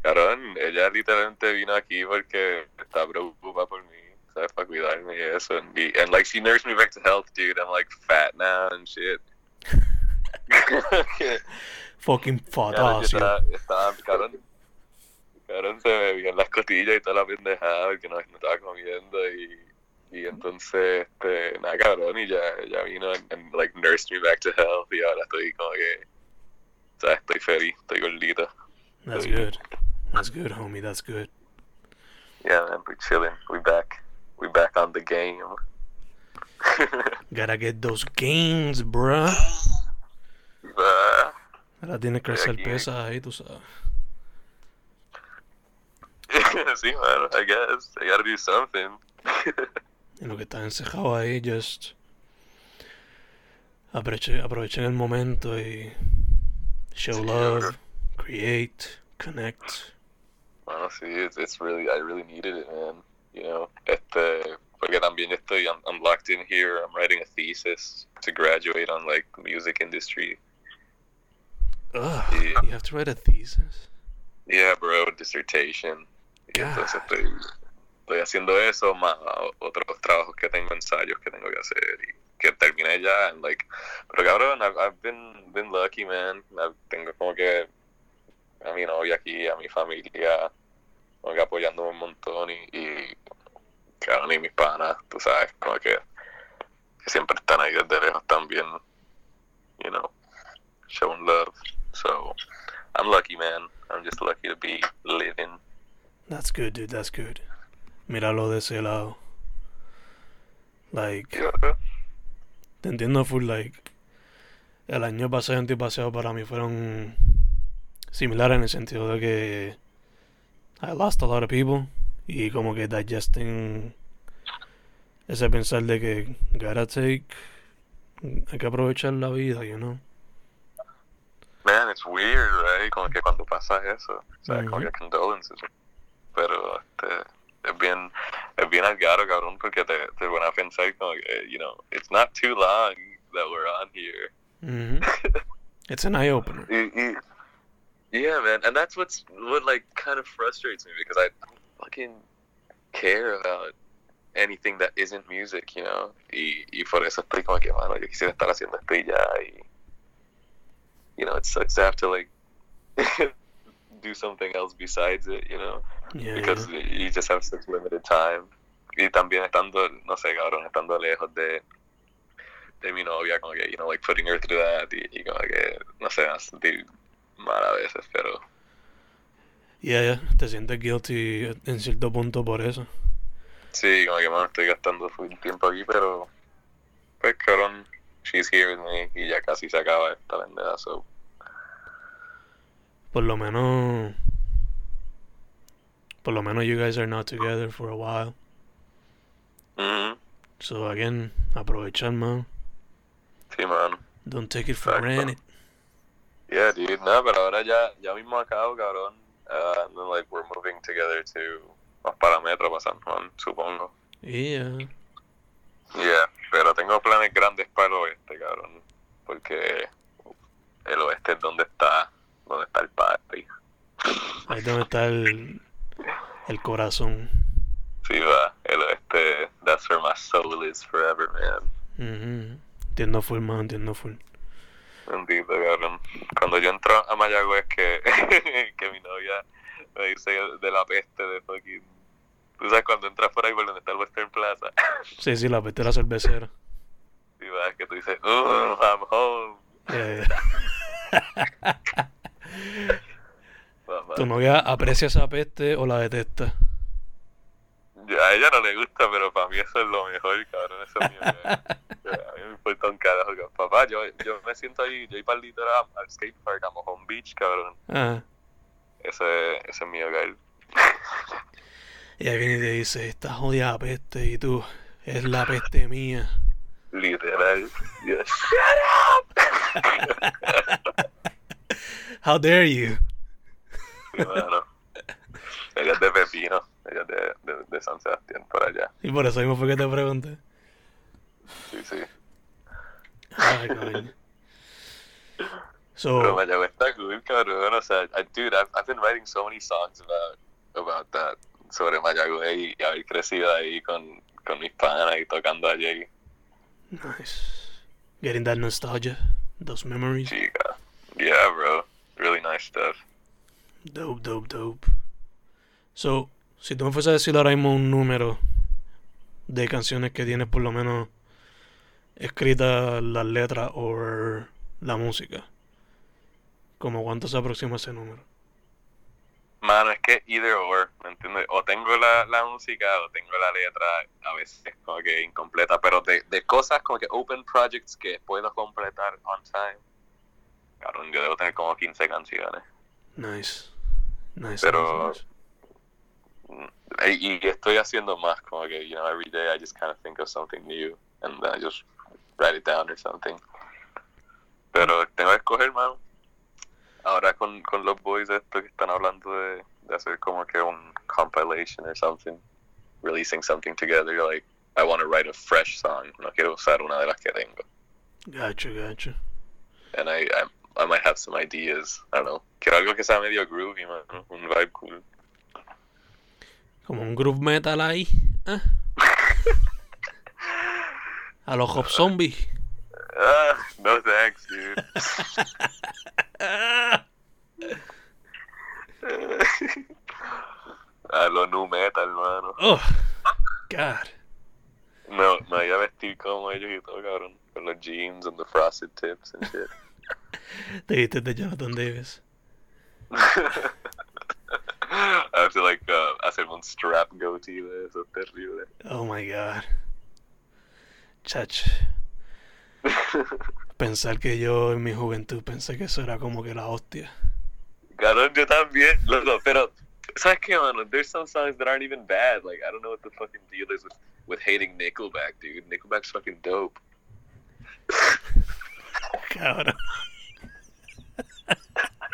Cabrón, ella literalmente vino aquí porque está preocupada por mí, ¿sabes? Para cuidarme y eso. And, be, and like, she nursed me back to health, dude. I'm like fat now and shit. Fucking fadacio. estaba, cabrón, cabrón, se me veían las costillas y toda la pendejada porque no, no estaba comiendo y, y entonces, este, nada, cabrón, y ya, ya vino and, and, like nursed me back to health y ahora estoy como que, ¿sabes? Estoy feliz, estoy gordito. That's good. That's good, homie. That's good. Yeah, man, we chilling. We back. We back on the game. Gotta get those gains, bruh. Ah, Ahora tiene que hacer pesas ahí, tú sabes. sí, man. I guess I gotta do something. En lo que estás encejado ahí, just. Aprovechen, aprovechen el momento y. Show Sí, love, bro. create, connect. Honestly, it's, it's really I really needed it, man. You know, este, porque también estoy, I'm, I'm locked in here, I'm writing a thesis to graduate on like music industry. Ugh, Yeah. you have to write a thesis. Yeah, bro, dissertation. God. entonces estoy, estoy haciendo eso, más otros trabajos que tengo, ensayos que tengo que hacer y que terminé ya. And like, pero cabrón, I've, I've been, been lucky, man. I've- tengo como que a mi novia aquí, a mi familia, como que apoyándome un montón y, y cabrón, mis panas, tú sabes, como que, que siempre están ahí desde lejos también, you know, showing love. So, I'm lucky, man. I'm just lucky to be living. That's good, dude. That's good. Míralo de ese lado. Like, te entiendo full, like, el año pasado y antepasado para mí fueron similares en el sentido de que I lost a lot of people y como que digesting ese pensar de que gotta take, hay que aprovechar la vida, you know. Man, it's weird, right? Como que cuando pasa eso, o sea, como que condolences. Pero este, es bien algaro, cabrón, porque te, te van a pensar como que, you know, it's not too long that we're on here. Mhm. It's an eye opener. Y- y- yeah, man, and that's what's what like kind of frustrates me because I don't fucking care about anything that isn't music, you know. Y, y por eso estoy como que, mano, yo quisiera estar haciendo esto y ya. Y, you know, it sucks to have to like do something else besides it, you know, Yeah, because yeah. you just have such limited time. Y también estando, no sé, cabrón, estando lejos de de mi novia, como que, you know, like putting her through that y, y como que, no sé, hace sentir mal a veces, pero Yeah, yeah. Te sientes guilty en cierto punto por eso. sí, como que, mano, estoy gastando full tiempo aquí, pero pues, cabrón, she's here with me y ya casi se acaba esta pendeja, so, Por lo menos. Por lo menos you guys are not together for a while. mhm, So again, aprovechar, man. sí, mano. Don't take it for granted. Yeah, dude, no, pero ahora ya, ya mismo acabo, cabrón, uh, and then, like, we're moving together to, más para Metro, para San Juan, supongo. Yeah. Yeah, pero tengo planes grandes para el oeste, cabrón. Porque el oeste es donde está, donde está el party. Ahí donde está el, el corazón. Sí, va, el oeste, that's where my soul is forever, man. Mhm. Entiendo full, man, entiendo full. Bendito, cabrón. Cuando yo entro a Mayagüez, que, que mi novia me dice de la peste de fucking... Tú sabes, cuando entras por ahí por donde está el Western Plaza. Sí, sí, la peste de la cervecera. Sí, va, es que tú dices, oh, I'm home. Yeah, yeah. ¿Tu novia aprecia esa peste o la detesta? A ella no le gusta, pero para mí eso es lo mejor, cabrón. Eso es mío. A mí me importa un carajo. Papá, yo, yo me siento ahí, yo iba al litoral, al skate park, a Mojón Beach, cabrón. Ah. Ese, ese es mi hogar. Y ahí viene y te dice, esta jodida peste y tú, es la peste mía. Literal. Yes. How dare you? Mano. Ella es de Pepino. Ella es de, de, de San Sebastián, por allá. Y por eso mismo fue que te pregunté. Sí, sí. Ay, coño. Pero So, Mayagüez está cool, cabrón. O sea, I, dude, I've, I've been writing so many songs about, about that. Sobre Mayagüez y, y haber crecido ahí con, con mis panas y tocando allí. nice. Getting that nostalgia, those memories. Chica. Yeah, bro. Really nice stuff. Dope, dope, dope. So, si tú me fueses a decir ahora mismo un número de canciones que tienes por lo menos escritas las letras o la música, ¿como cuánto se aproxima ese número? Mano, es que either or, ¿me entiendes? O tengo la, la música o tengo la letra a veces como que incompleta, pero de, de cosas como que open projects que puedo completar on time. Cabrón, yo debo tener como 15 canciones. Nice. Nice. Pero- nice, nice. Y, y estoy haciendo más, como que, you know, every day I just kind of think of something new and then I just write it down or something. Pero tengo que escoger, mano. Ahora con, con los boys estos que están hablando de, de hacer como que un compilation or something, releasing something together, like, I want to write a fresh song. No quiero usar una de las que tengo. Gacho, gacho. And I, I, I might have some ideas. I don't know. Quiero algo que sea medio groovy, man. Un vibe cool. Como un groove metal ahí. ¿eh? A los Hop Zombie. Ah, no thanks, dude. A lo nu metal, mano. Oh, God. No, me voy a vestir como ellos y todo, cabrón. Con los jeans and the frosted tips and shit. Te viste de Jonathan Davis. I have to like uh, hacerme un strap goatee de eso, terrible. Oh my God. Chach. Pensar que yo en mi juventud pensé que eso era como que la hostia. Cabrón, yo también, loco, pero ¿sabes qué, mano? There's some songs that aren't even bad. Like, I don't know what the fucking deal is with, with hating Nickelback, dude. Nickelback's fucking dope. Cabrón.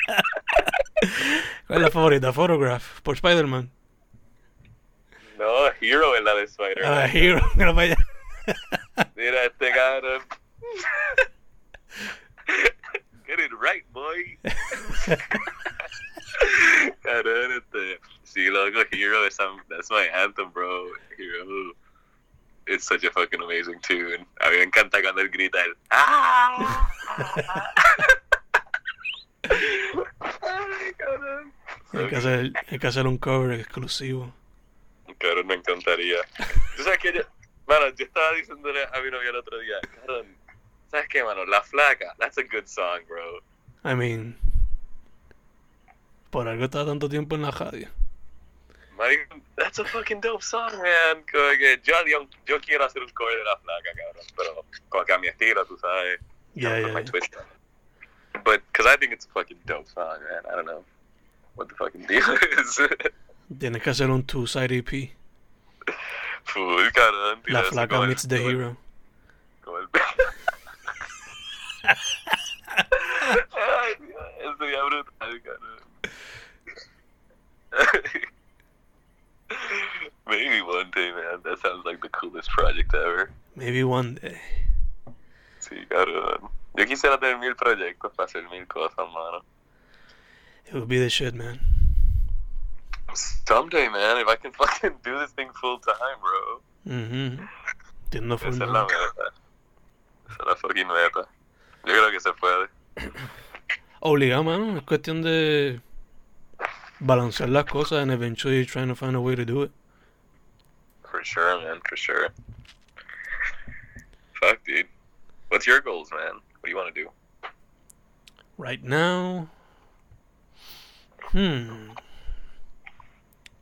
¿Cuál es la favorita? Photograph, por Spider-Man. No, Hero es la de Spider. Ah, Hero, mira allá. Mira este cabrón. Get it right, boy. cabrón, este. Sí, loco, Hero is some, that's my anthem, bro. Hero. It's such a fucking amazing tune. A mí me encanta cuando él grita el ¡Ah! Ay, cabrón. Hay que, hacer, hay que hacer un cover exclusivo. Cabrón, me encantaría. Tú sabes que yo, mano, yo estaba diciéndole a mi novia el otro día, cabrón, ¿sabes qué, mano? La Flaca, that's a good song, bro. I mean, por algo está tanto tiempo en la radio. Marico, that's a fucking dope song, man. Como que yo, yo, yo quiero hacer un cover de La Flaca, cabrón, pero como que a mi estilo, tú sabes. Yeah, yeah, yeah. Twist on it. But, because I think it's a fucking dope song, man. I don't know what the fucking deal is. Tienes que hacer un two-side EP. Full, cabrón. La flaca meets the hero. Ay, sería brutal, cabrón. Maybe one day, man. That sounds like the coolest project ever. Maybe one day. Sí, cabrón. Yo quisiera tener mil proyectos para hacer mil cosas, mano. It would be the shit, man. Someday, man, if I can fucking do this thing full time, bro. Mhm. Entiendo Esa es la meta. Esa es la fucking meta. Yo creo que se puede. Obligado, mano. Es cuestión de balancear las cosas and eventually trying to find a way to do it. For sure, man. For sure. Fuck, dude. What's your goals, man? What do you want to do? Right now. Hmm.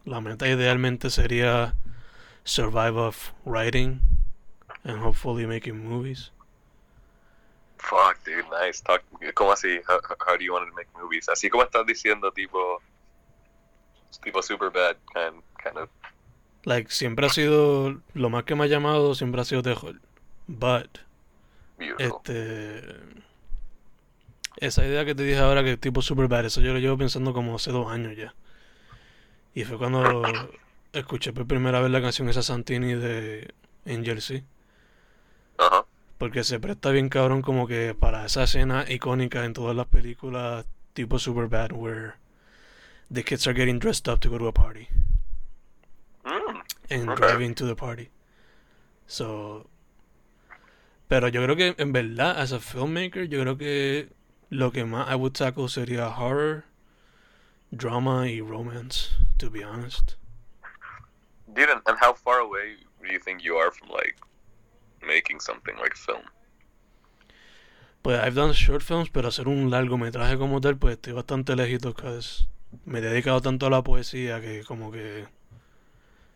La meta idealmente sería survive off writing and hopefully making movies. Fuck, dude. Nice. Talk. ¿Cómo así? How, how do you want to make movies? Así como estás diciendo, tipo, tipo super bad kind, kind of. Like, siempre ha sido. Lo más que me ha llamado siempre ha sido terror. But, Beautiful. este. Esa idea que te dije ahora que tipo Superbad, eso yo lo llevo pensando como hace dos años ya. Y fue cuando escuché por primera vez la canción esa Santini de Angel C. Ajá. Porque se presta bien cabrón como que para esa escena icónica en todas las películas tipo Superbad where the kids are getting dressed up to go to a party Mm. and Okay. driving to the party. So pero yo creo que en verdad as a filmmaker yo creo que lo que más I would tackle sería horror, drama y romance, to be honest. Dude, and, and how far away do you think you are from like making something like film? Pues I've done short films, pero hacer un largometraje como tal, pues estoy bastante lejito, because me he dedicado tanto a la poesía que como que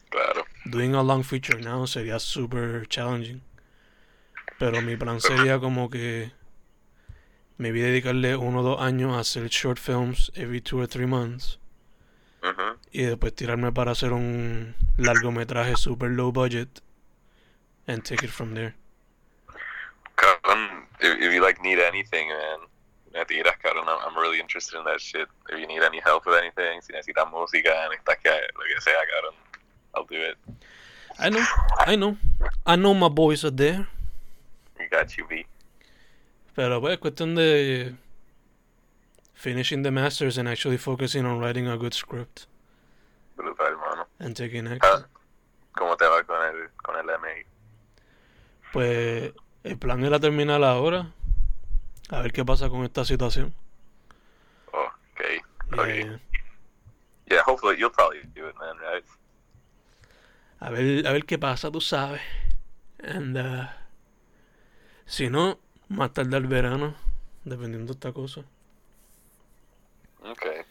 Claro. doing a long feature now sería super challenging. Pero mi plan sería como que maybe dedicarle uno o dos años a hacer short films every two or three months y después tirarme para hacer un largometraje super low budget and take it from there. Cabrón, if, if you like need anything, man, me tiras, cabrón. I'm, I'm really interested in that shit. If you need any help with anything, si necesitas música, necesitas que lo que sea, cabrón, I'll do it. I know, I know. I know my boys are there. You got you, B. Pero pues, cuestión de finishing the masters and actually focusing on writing a good script Brutal, hermano. and taking Ah, action. ¿Cómo te va con el, con el MI? Pues el plan era terminar ahora. A ver qué pasa con esta situación. Oh, okay. Okay. yeah. Yeah, hopefully you'll probably do it, man, right? A ver, a ver qué pasa, tú sabes. And, uh, si no, más tarde al verano, dependiendo de esta cosa. Okay.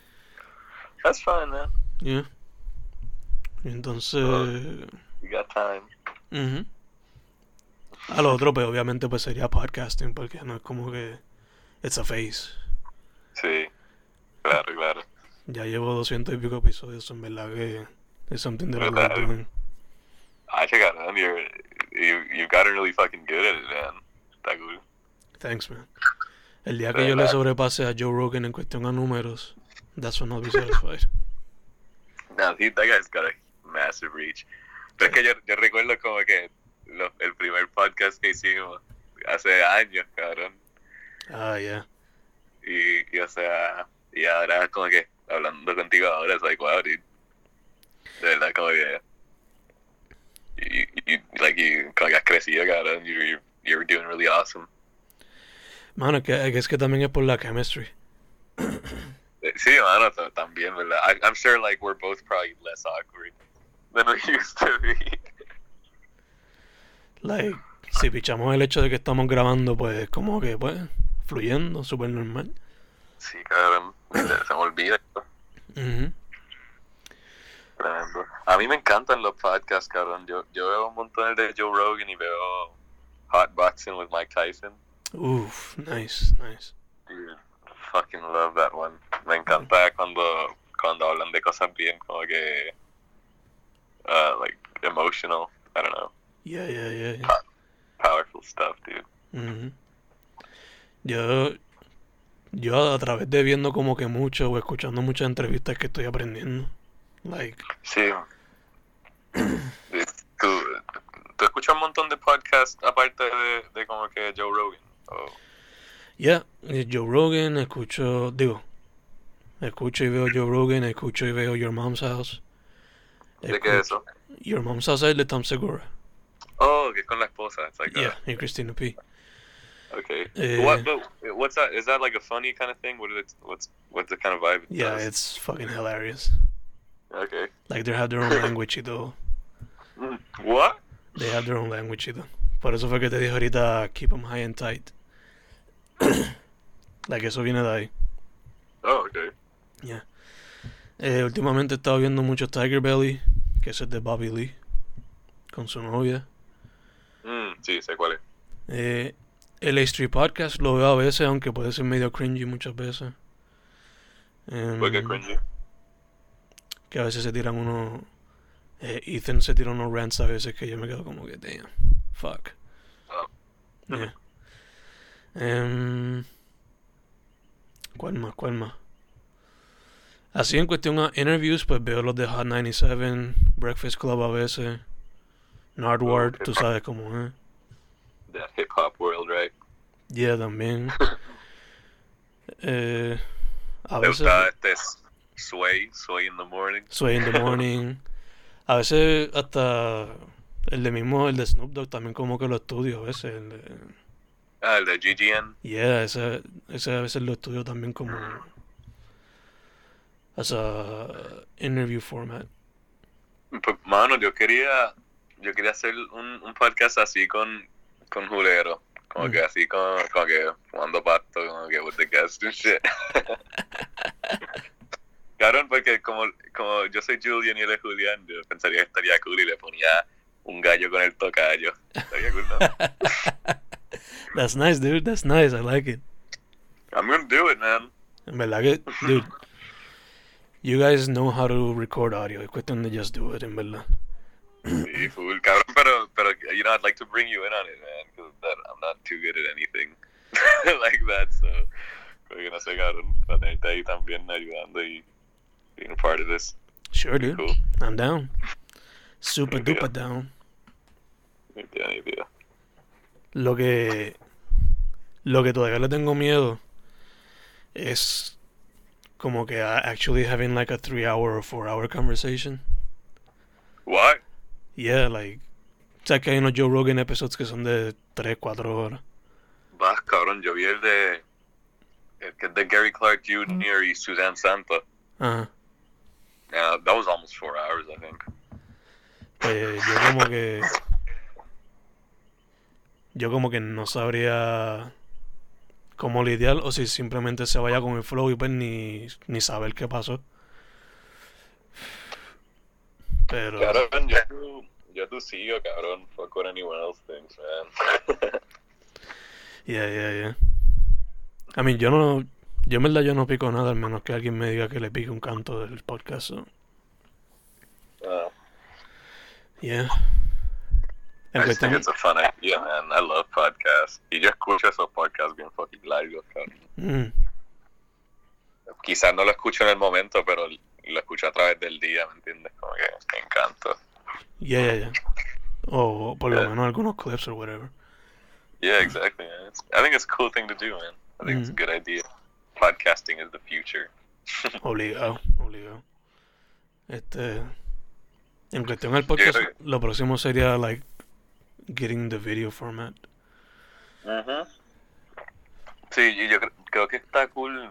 That's fine, man. Yeah. Y Entonces, You got time. ujú. a lo otro, pues obviamente pues sería podcasting, porque no es como que it's a face. Sí. Claro, claro. Ya llevo doscientos y pico episodios, en verdad que es something that I like Verdad. doing. I check out. You're you you've gotten really fucking good at it, man. Está cool. Thanks, man. El día que yo le sobrepase a Joe Rogan en cuestión a números, that's when I'll be satisfied. No, he, that guy's got a massive reach. Pero es que yo, yo recuerdo como que lo- el primer podcast que hicimos hace años, cabrón. Ah, yeah. Y, y o sea, y ahora como que hablando contigo ahora es like, wow, dude. De verdad, como que. You, you, like, you, como que has crecido, cabrón. You, you're, you're doing really awesome. Mano, que, es que también es por la chemistry. Eh, Sí, mano, también, ¿verdad? I, I'm sure, like, we're both probably less awkward than we used to be. Like, si pichamos el hecho de que estamos grabando, pues como que, pues, fluyendo, súper normal. Sí, cabrón. Se, me olvida. Ujú. Tremendo. A mí me encantan los podcasts, cabrón. Yo, yo veo un montón de Joe Rogan y veo Hot Boxing with Mike Tyson. Uf, nice, nice. Dude, fucking love that one. Me encanta cuando, cuando hablan de cosas bien como que uh, like emotional. I don't know. Yeah, yeah, yeah. yeah. Powerful stuff, dude. Ujú. Yo, yo a través de viendo como que mucho o escuchando muchas entrevistas que estoy aprendiendo. Like, Sí. ¿Tú, tú escuchas un montón de podcasts aparte de, de como que Joe Rogan. Oh, yeah, eh, Joe Rogan, escucho, digo, escucho y veo Joe Rogan, escucho y veo Your Mom's House. ¿De qué es eso? Your Mom's House es de Tom Segura. Oh, que es con la esposa. It's like Yeah, y Christina P. Okay. Eh, what, but what's that? Is that like a funny kind of thing? What is it? What's what's the kind of vibe? it Yeah, does? it's fucking hilarious. Okay. Like they have their own language todo. What? They have their own language todo. Por eso fue que te dije ahorita keep them high and tight. like eso viene de ahí. Oh, okay. Eh, últimamente he estado viendo mucho Tiger Belly, que es de Bobby Lee, con su novia. Mm, sí, sé cuál es. Eh, el A Street Podcast lo veo a veces, aunque puede ser medio cringy muchas veces. Em, ¿Por qué cringy? que a veces se tiran unos... eh, Ethan se tira unos rants a veces que yo me quedo como que, damn, fuck. Oh. Yeah. Em, ¿Cuál más? ¿Cuál más? Así en cuestión a interviews, pues veo los de Hot 97, Breakfast Club a veces, Nardward, ok. tú sabes cómo es. That hip hop world, right? Yeah, también. eh, a ¿Te veces gusta este Sway, Sway in the morning? Sway in the Morning. A veces hasta el de mismo, el de Snoop Dogg también como que lo estudio a veces. el de- Ah, el de GGN. Yeah, ese, ese a veces lo estudio también como as a interview format. Pues, mano, yo quería, yo quería hacer un, un podcast así con, con Julero. Como Mm. que así, como, como que jugando pasto, como que with the guests and shit. Cabrón, porque como, como yo soy Julian y él es Julián, yo pensaría que estaría cool y le ponía un gallo con el tocayo. Estaría cool, ¿no? That's nice, dude. That's nice. I like it. I'm gonna do it, man. En verdad que, dude, you guys know how to record audio. Es cuestión de just do it, en verdad. Sí, full, cabrón, pero, pero, you know, I'd like to bring you in on it, man, because I'm not too good at anything like that, so, creo que no sé, cabrón, para tenerte ahí también ayudando y being a part of this. Sure, dude. Cool. I'm down. Super duper down. Ni idea, ni idea. Lo que. Lo que todavía le tengo miedo es como que actually having like a three hour or four hour conversation. What? Yeah, like. Sea, que hay unos Joe Rogan episodes que son de 3, 4 horas. Vas, cabrón, yo vi el de. El que es de Gary Clark Jr. y Suzanne Santos. Ajá. Yeah, that was almost four hours, I think. Pues yo como que. Yo como que no sabría cómo lidiar o si simplemente se vaya con el flow y pues ni, ni saber qué pasó. Pero. Cabrón, yo tú, yo tú sigo, cabrón. Fuck what anyone else thinks, man. Yeah, yeah, yeah. I mean, yo no. Yo en verdad yo no pico nada, al menos que alguien me diga que le pique un canto del podcast. so, Uh, Yeah. I just think it's a fun idea, man. I love podcasts. Y yo escucho esos podcasts bien fucking largos, cabrón. Mm, Quizás no lo escucho en el momento, pero lo escucho a través del día, ¿me entiendes? Como que me encanta. yeah, yeah, yeah. O por lo menos algunos clips or whatever. Yeah, exactly. Man. I think it's a cool thing to do, man. I think it's a Mhm. good idea. Podcasting is the future. Obligado, obligado. Este. En cuestión del podcast, creo lo próximo sería, like, getting the video format. Ujú. Sí, y yo cre- creo que está cool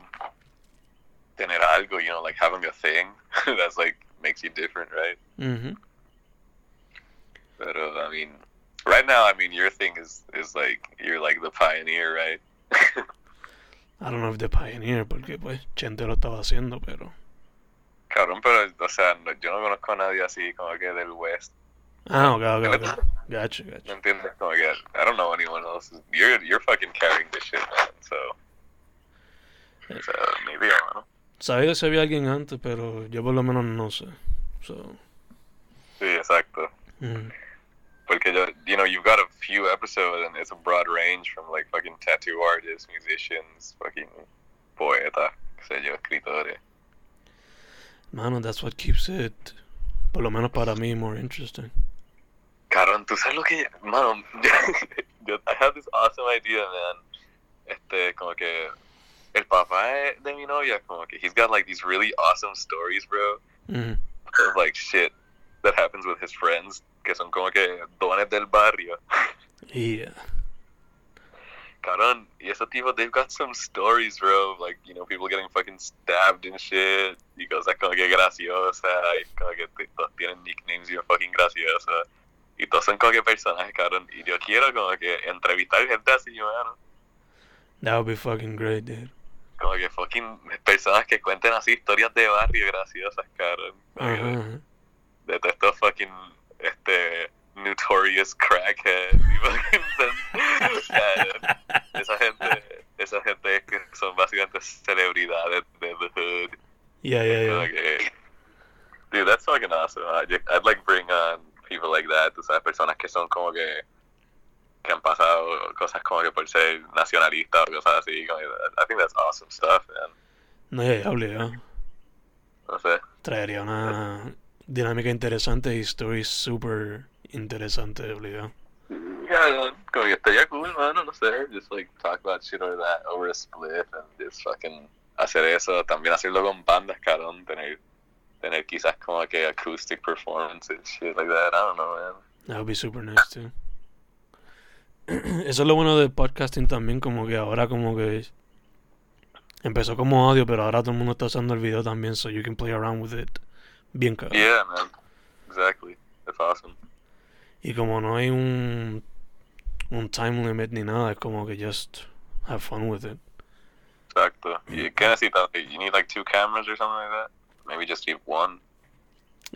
tener algo, you know, like having a thing that's like makes you different, right? Mhm. Pero I mean, right now, I mean, your thing is is like you're like the pioneer, right? I don't know if the pioneer, porque pues Chente lo estaba haciendo, pero. Cabrón, pero o sea, no- yo no conozco a nadie así como que del West, Ah, ok, ok, ok. Gotcha, ¿me gotcha. entiendes? Como que I don't know anyone else. You're you're fucking carrying this shit, man. So, so maybe I don't know. Sabía que se había alguien antes, pero yo por lo menos no sé. So, Sí, exacto. mm. Porque yo, you know, you've got a few episodes and it's a broad range from like fucking tattoo artists, musicians, fucking poetas, qué sé yo, escritores. Mano, that's what keeps it, por lo menos para mí, more interesting. Cabrón, tú sabes lo que, mano, I have this awesome idea, man. Este, como que el papá de mi novia, como que he's got like these really awesome stories, bro, Mhm. of like shit that happens with his friends, que son como que dones del barrio. Yeah. Cabrón, y esos tipos, they've got some stories, bro. Like, you know, people getting fucking stabbed and shit. Y cosas como que graciosas. Y como que todos tienen nicknames bien fucking graciosas. Y todos son como que personajes, cabrón. Y yo quiero como que entrevistar gente así, mano. That would be fucking great, dude. Como que fucking personas que cuenten así historias de barrio graciosas, cabrón. Ajá. De todos estos fucking, este, notorious. Y cabrón. esa gente, esa gente es que son básicamente celebridades de the hood. Yeah, yeah, yeah. dude, that's fucking awesome. I'd like bring on people like that, tú sabes, personas que son como que que han pasado cosas como que por ser nacionalistas o cosas así. Como I think that's awesome stuff, man. No, ya. No sé. Traería una dinámica interesante y stories super interesante, obligado. Yeah, como que estaría cool, mano, no sé. Just like talk about shit over that, over a split and just fucking hacer eso. También hacerlo con bandas, cabrón. Tener, tener quizás como que acoustic performances, shit like that. I don't know, man. That would be super nice too. Eso es lo bueno de podcasting también, como que ahora como que empezó como audio, pero ahora todo el mundo está usando el video también, so you can play around with it. Bien. Yeah, man. Exactly. That's awesome. Y como no hay un un time limit ni nada, es como que just have fun with it. Exacto. ¿Y qué necesitas? You need like two cameras or something like that? Maybe just need one.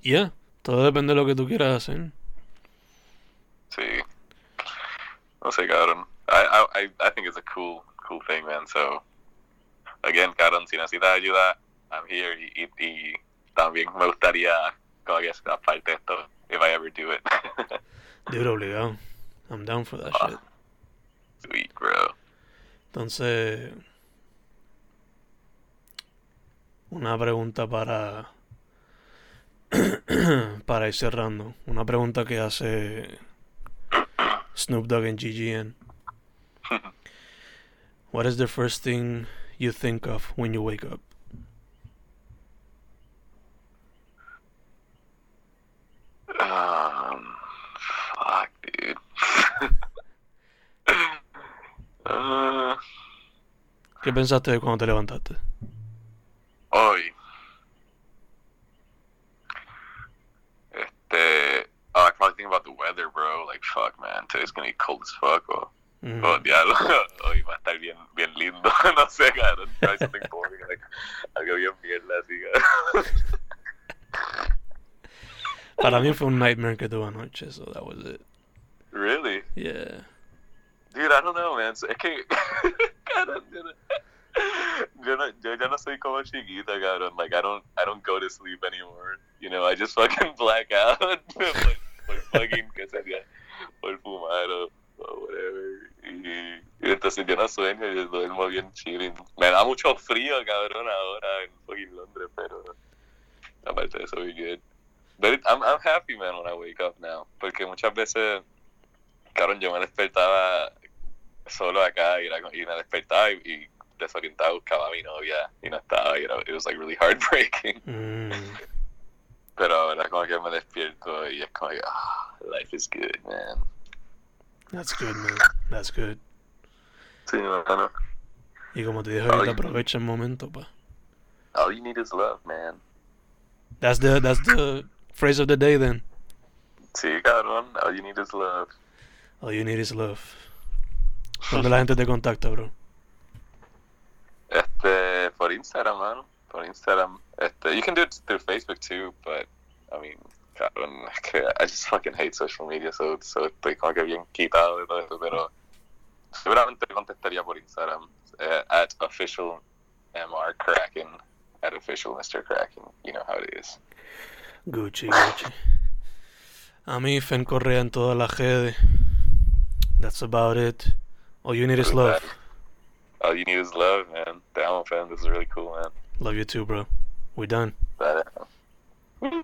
Yeah, todo depende de lo que tú quieras hacer. Sí. No sé, cabrón. I, I, I- I think it's a cool, cool thing, man. So, again, cabrón, si necesitas ayuda, I'm here. Y, y, y también me gustaría, como que aparte de esto, if I ever do it. Dude, obligado. I'm down for that Ah. shit. Sweet, bro. Entonces, una pregunta para para ir cerrando, una pregunta que hace Snoop Dogg en GGN. What is the first thing you think of when you wake up? Um, fuck, dude. uh, ¿Qué pensaste cuando te levantaste? hoy. Este. Oh, I probably think about the weather, bro. Like, fuck, man. Today's gonna be cold as fuck. Oh, Mm. oh diablo. Hoy va a estar bien, bien lindo. no sé, cabrón. Try something boring. Like, algo bien mierda, así, cabrón. Para mí fue un nightmare que tuve anoche, so that was it. Really? Yeah. Dude, I don't know, man. Es que, cabrón, yo no, yo ya no soy como chiquita, cabrón. Like, I don't, I don't go to sleep anymore. You know, I just fucking black out por, por fucking, qué sería, por fumar o, o whatever. Y, y entonces yo no sueño, yo duermo bien chilling. Me da mucho frío, cabrón, ahora en fucking Londres, pero aparte de eso, good. But it- I'm, I'm happy, man, when I wake up now. Porque muchas veces Cabrón, yo me despertaba solo acá y, era, y me despertaba y, y desorientado buscaba a mi novia y no estaba. Y era, it was like really heartbreaking. Mm. Pero ahora como que me despierto y es como que, ah, life is good, man. That's good, man. That's good. Sí, mano. Y como te dije ahorita, aprovecha el momento, pa. All you need is love, man. That's the, that's the phrase of the day then. Sí, cabrón. All you need is love. All you need is love. ¿Dónde la gente te contacta, bro? Este, por Instagram, mano. Por Instagram. Este, you can do it through Facebook too, but, I mean, cabrón, I just fucking hate social media, so, so estoy como que bien quitado de todo eso, pero seguramente contestaría por Instagram. eh, at official MR Kraken. At official Mr. Kraken. You know how it is. Gucci, Gucci. I'm Ethan Correa en toda la gente. That's about it. All you need is love. All oh, you need is love, man. The fam. This is really cool, man. Love you too, bro. We're done. Bye.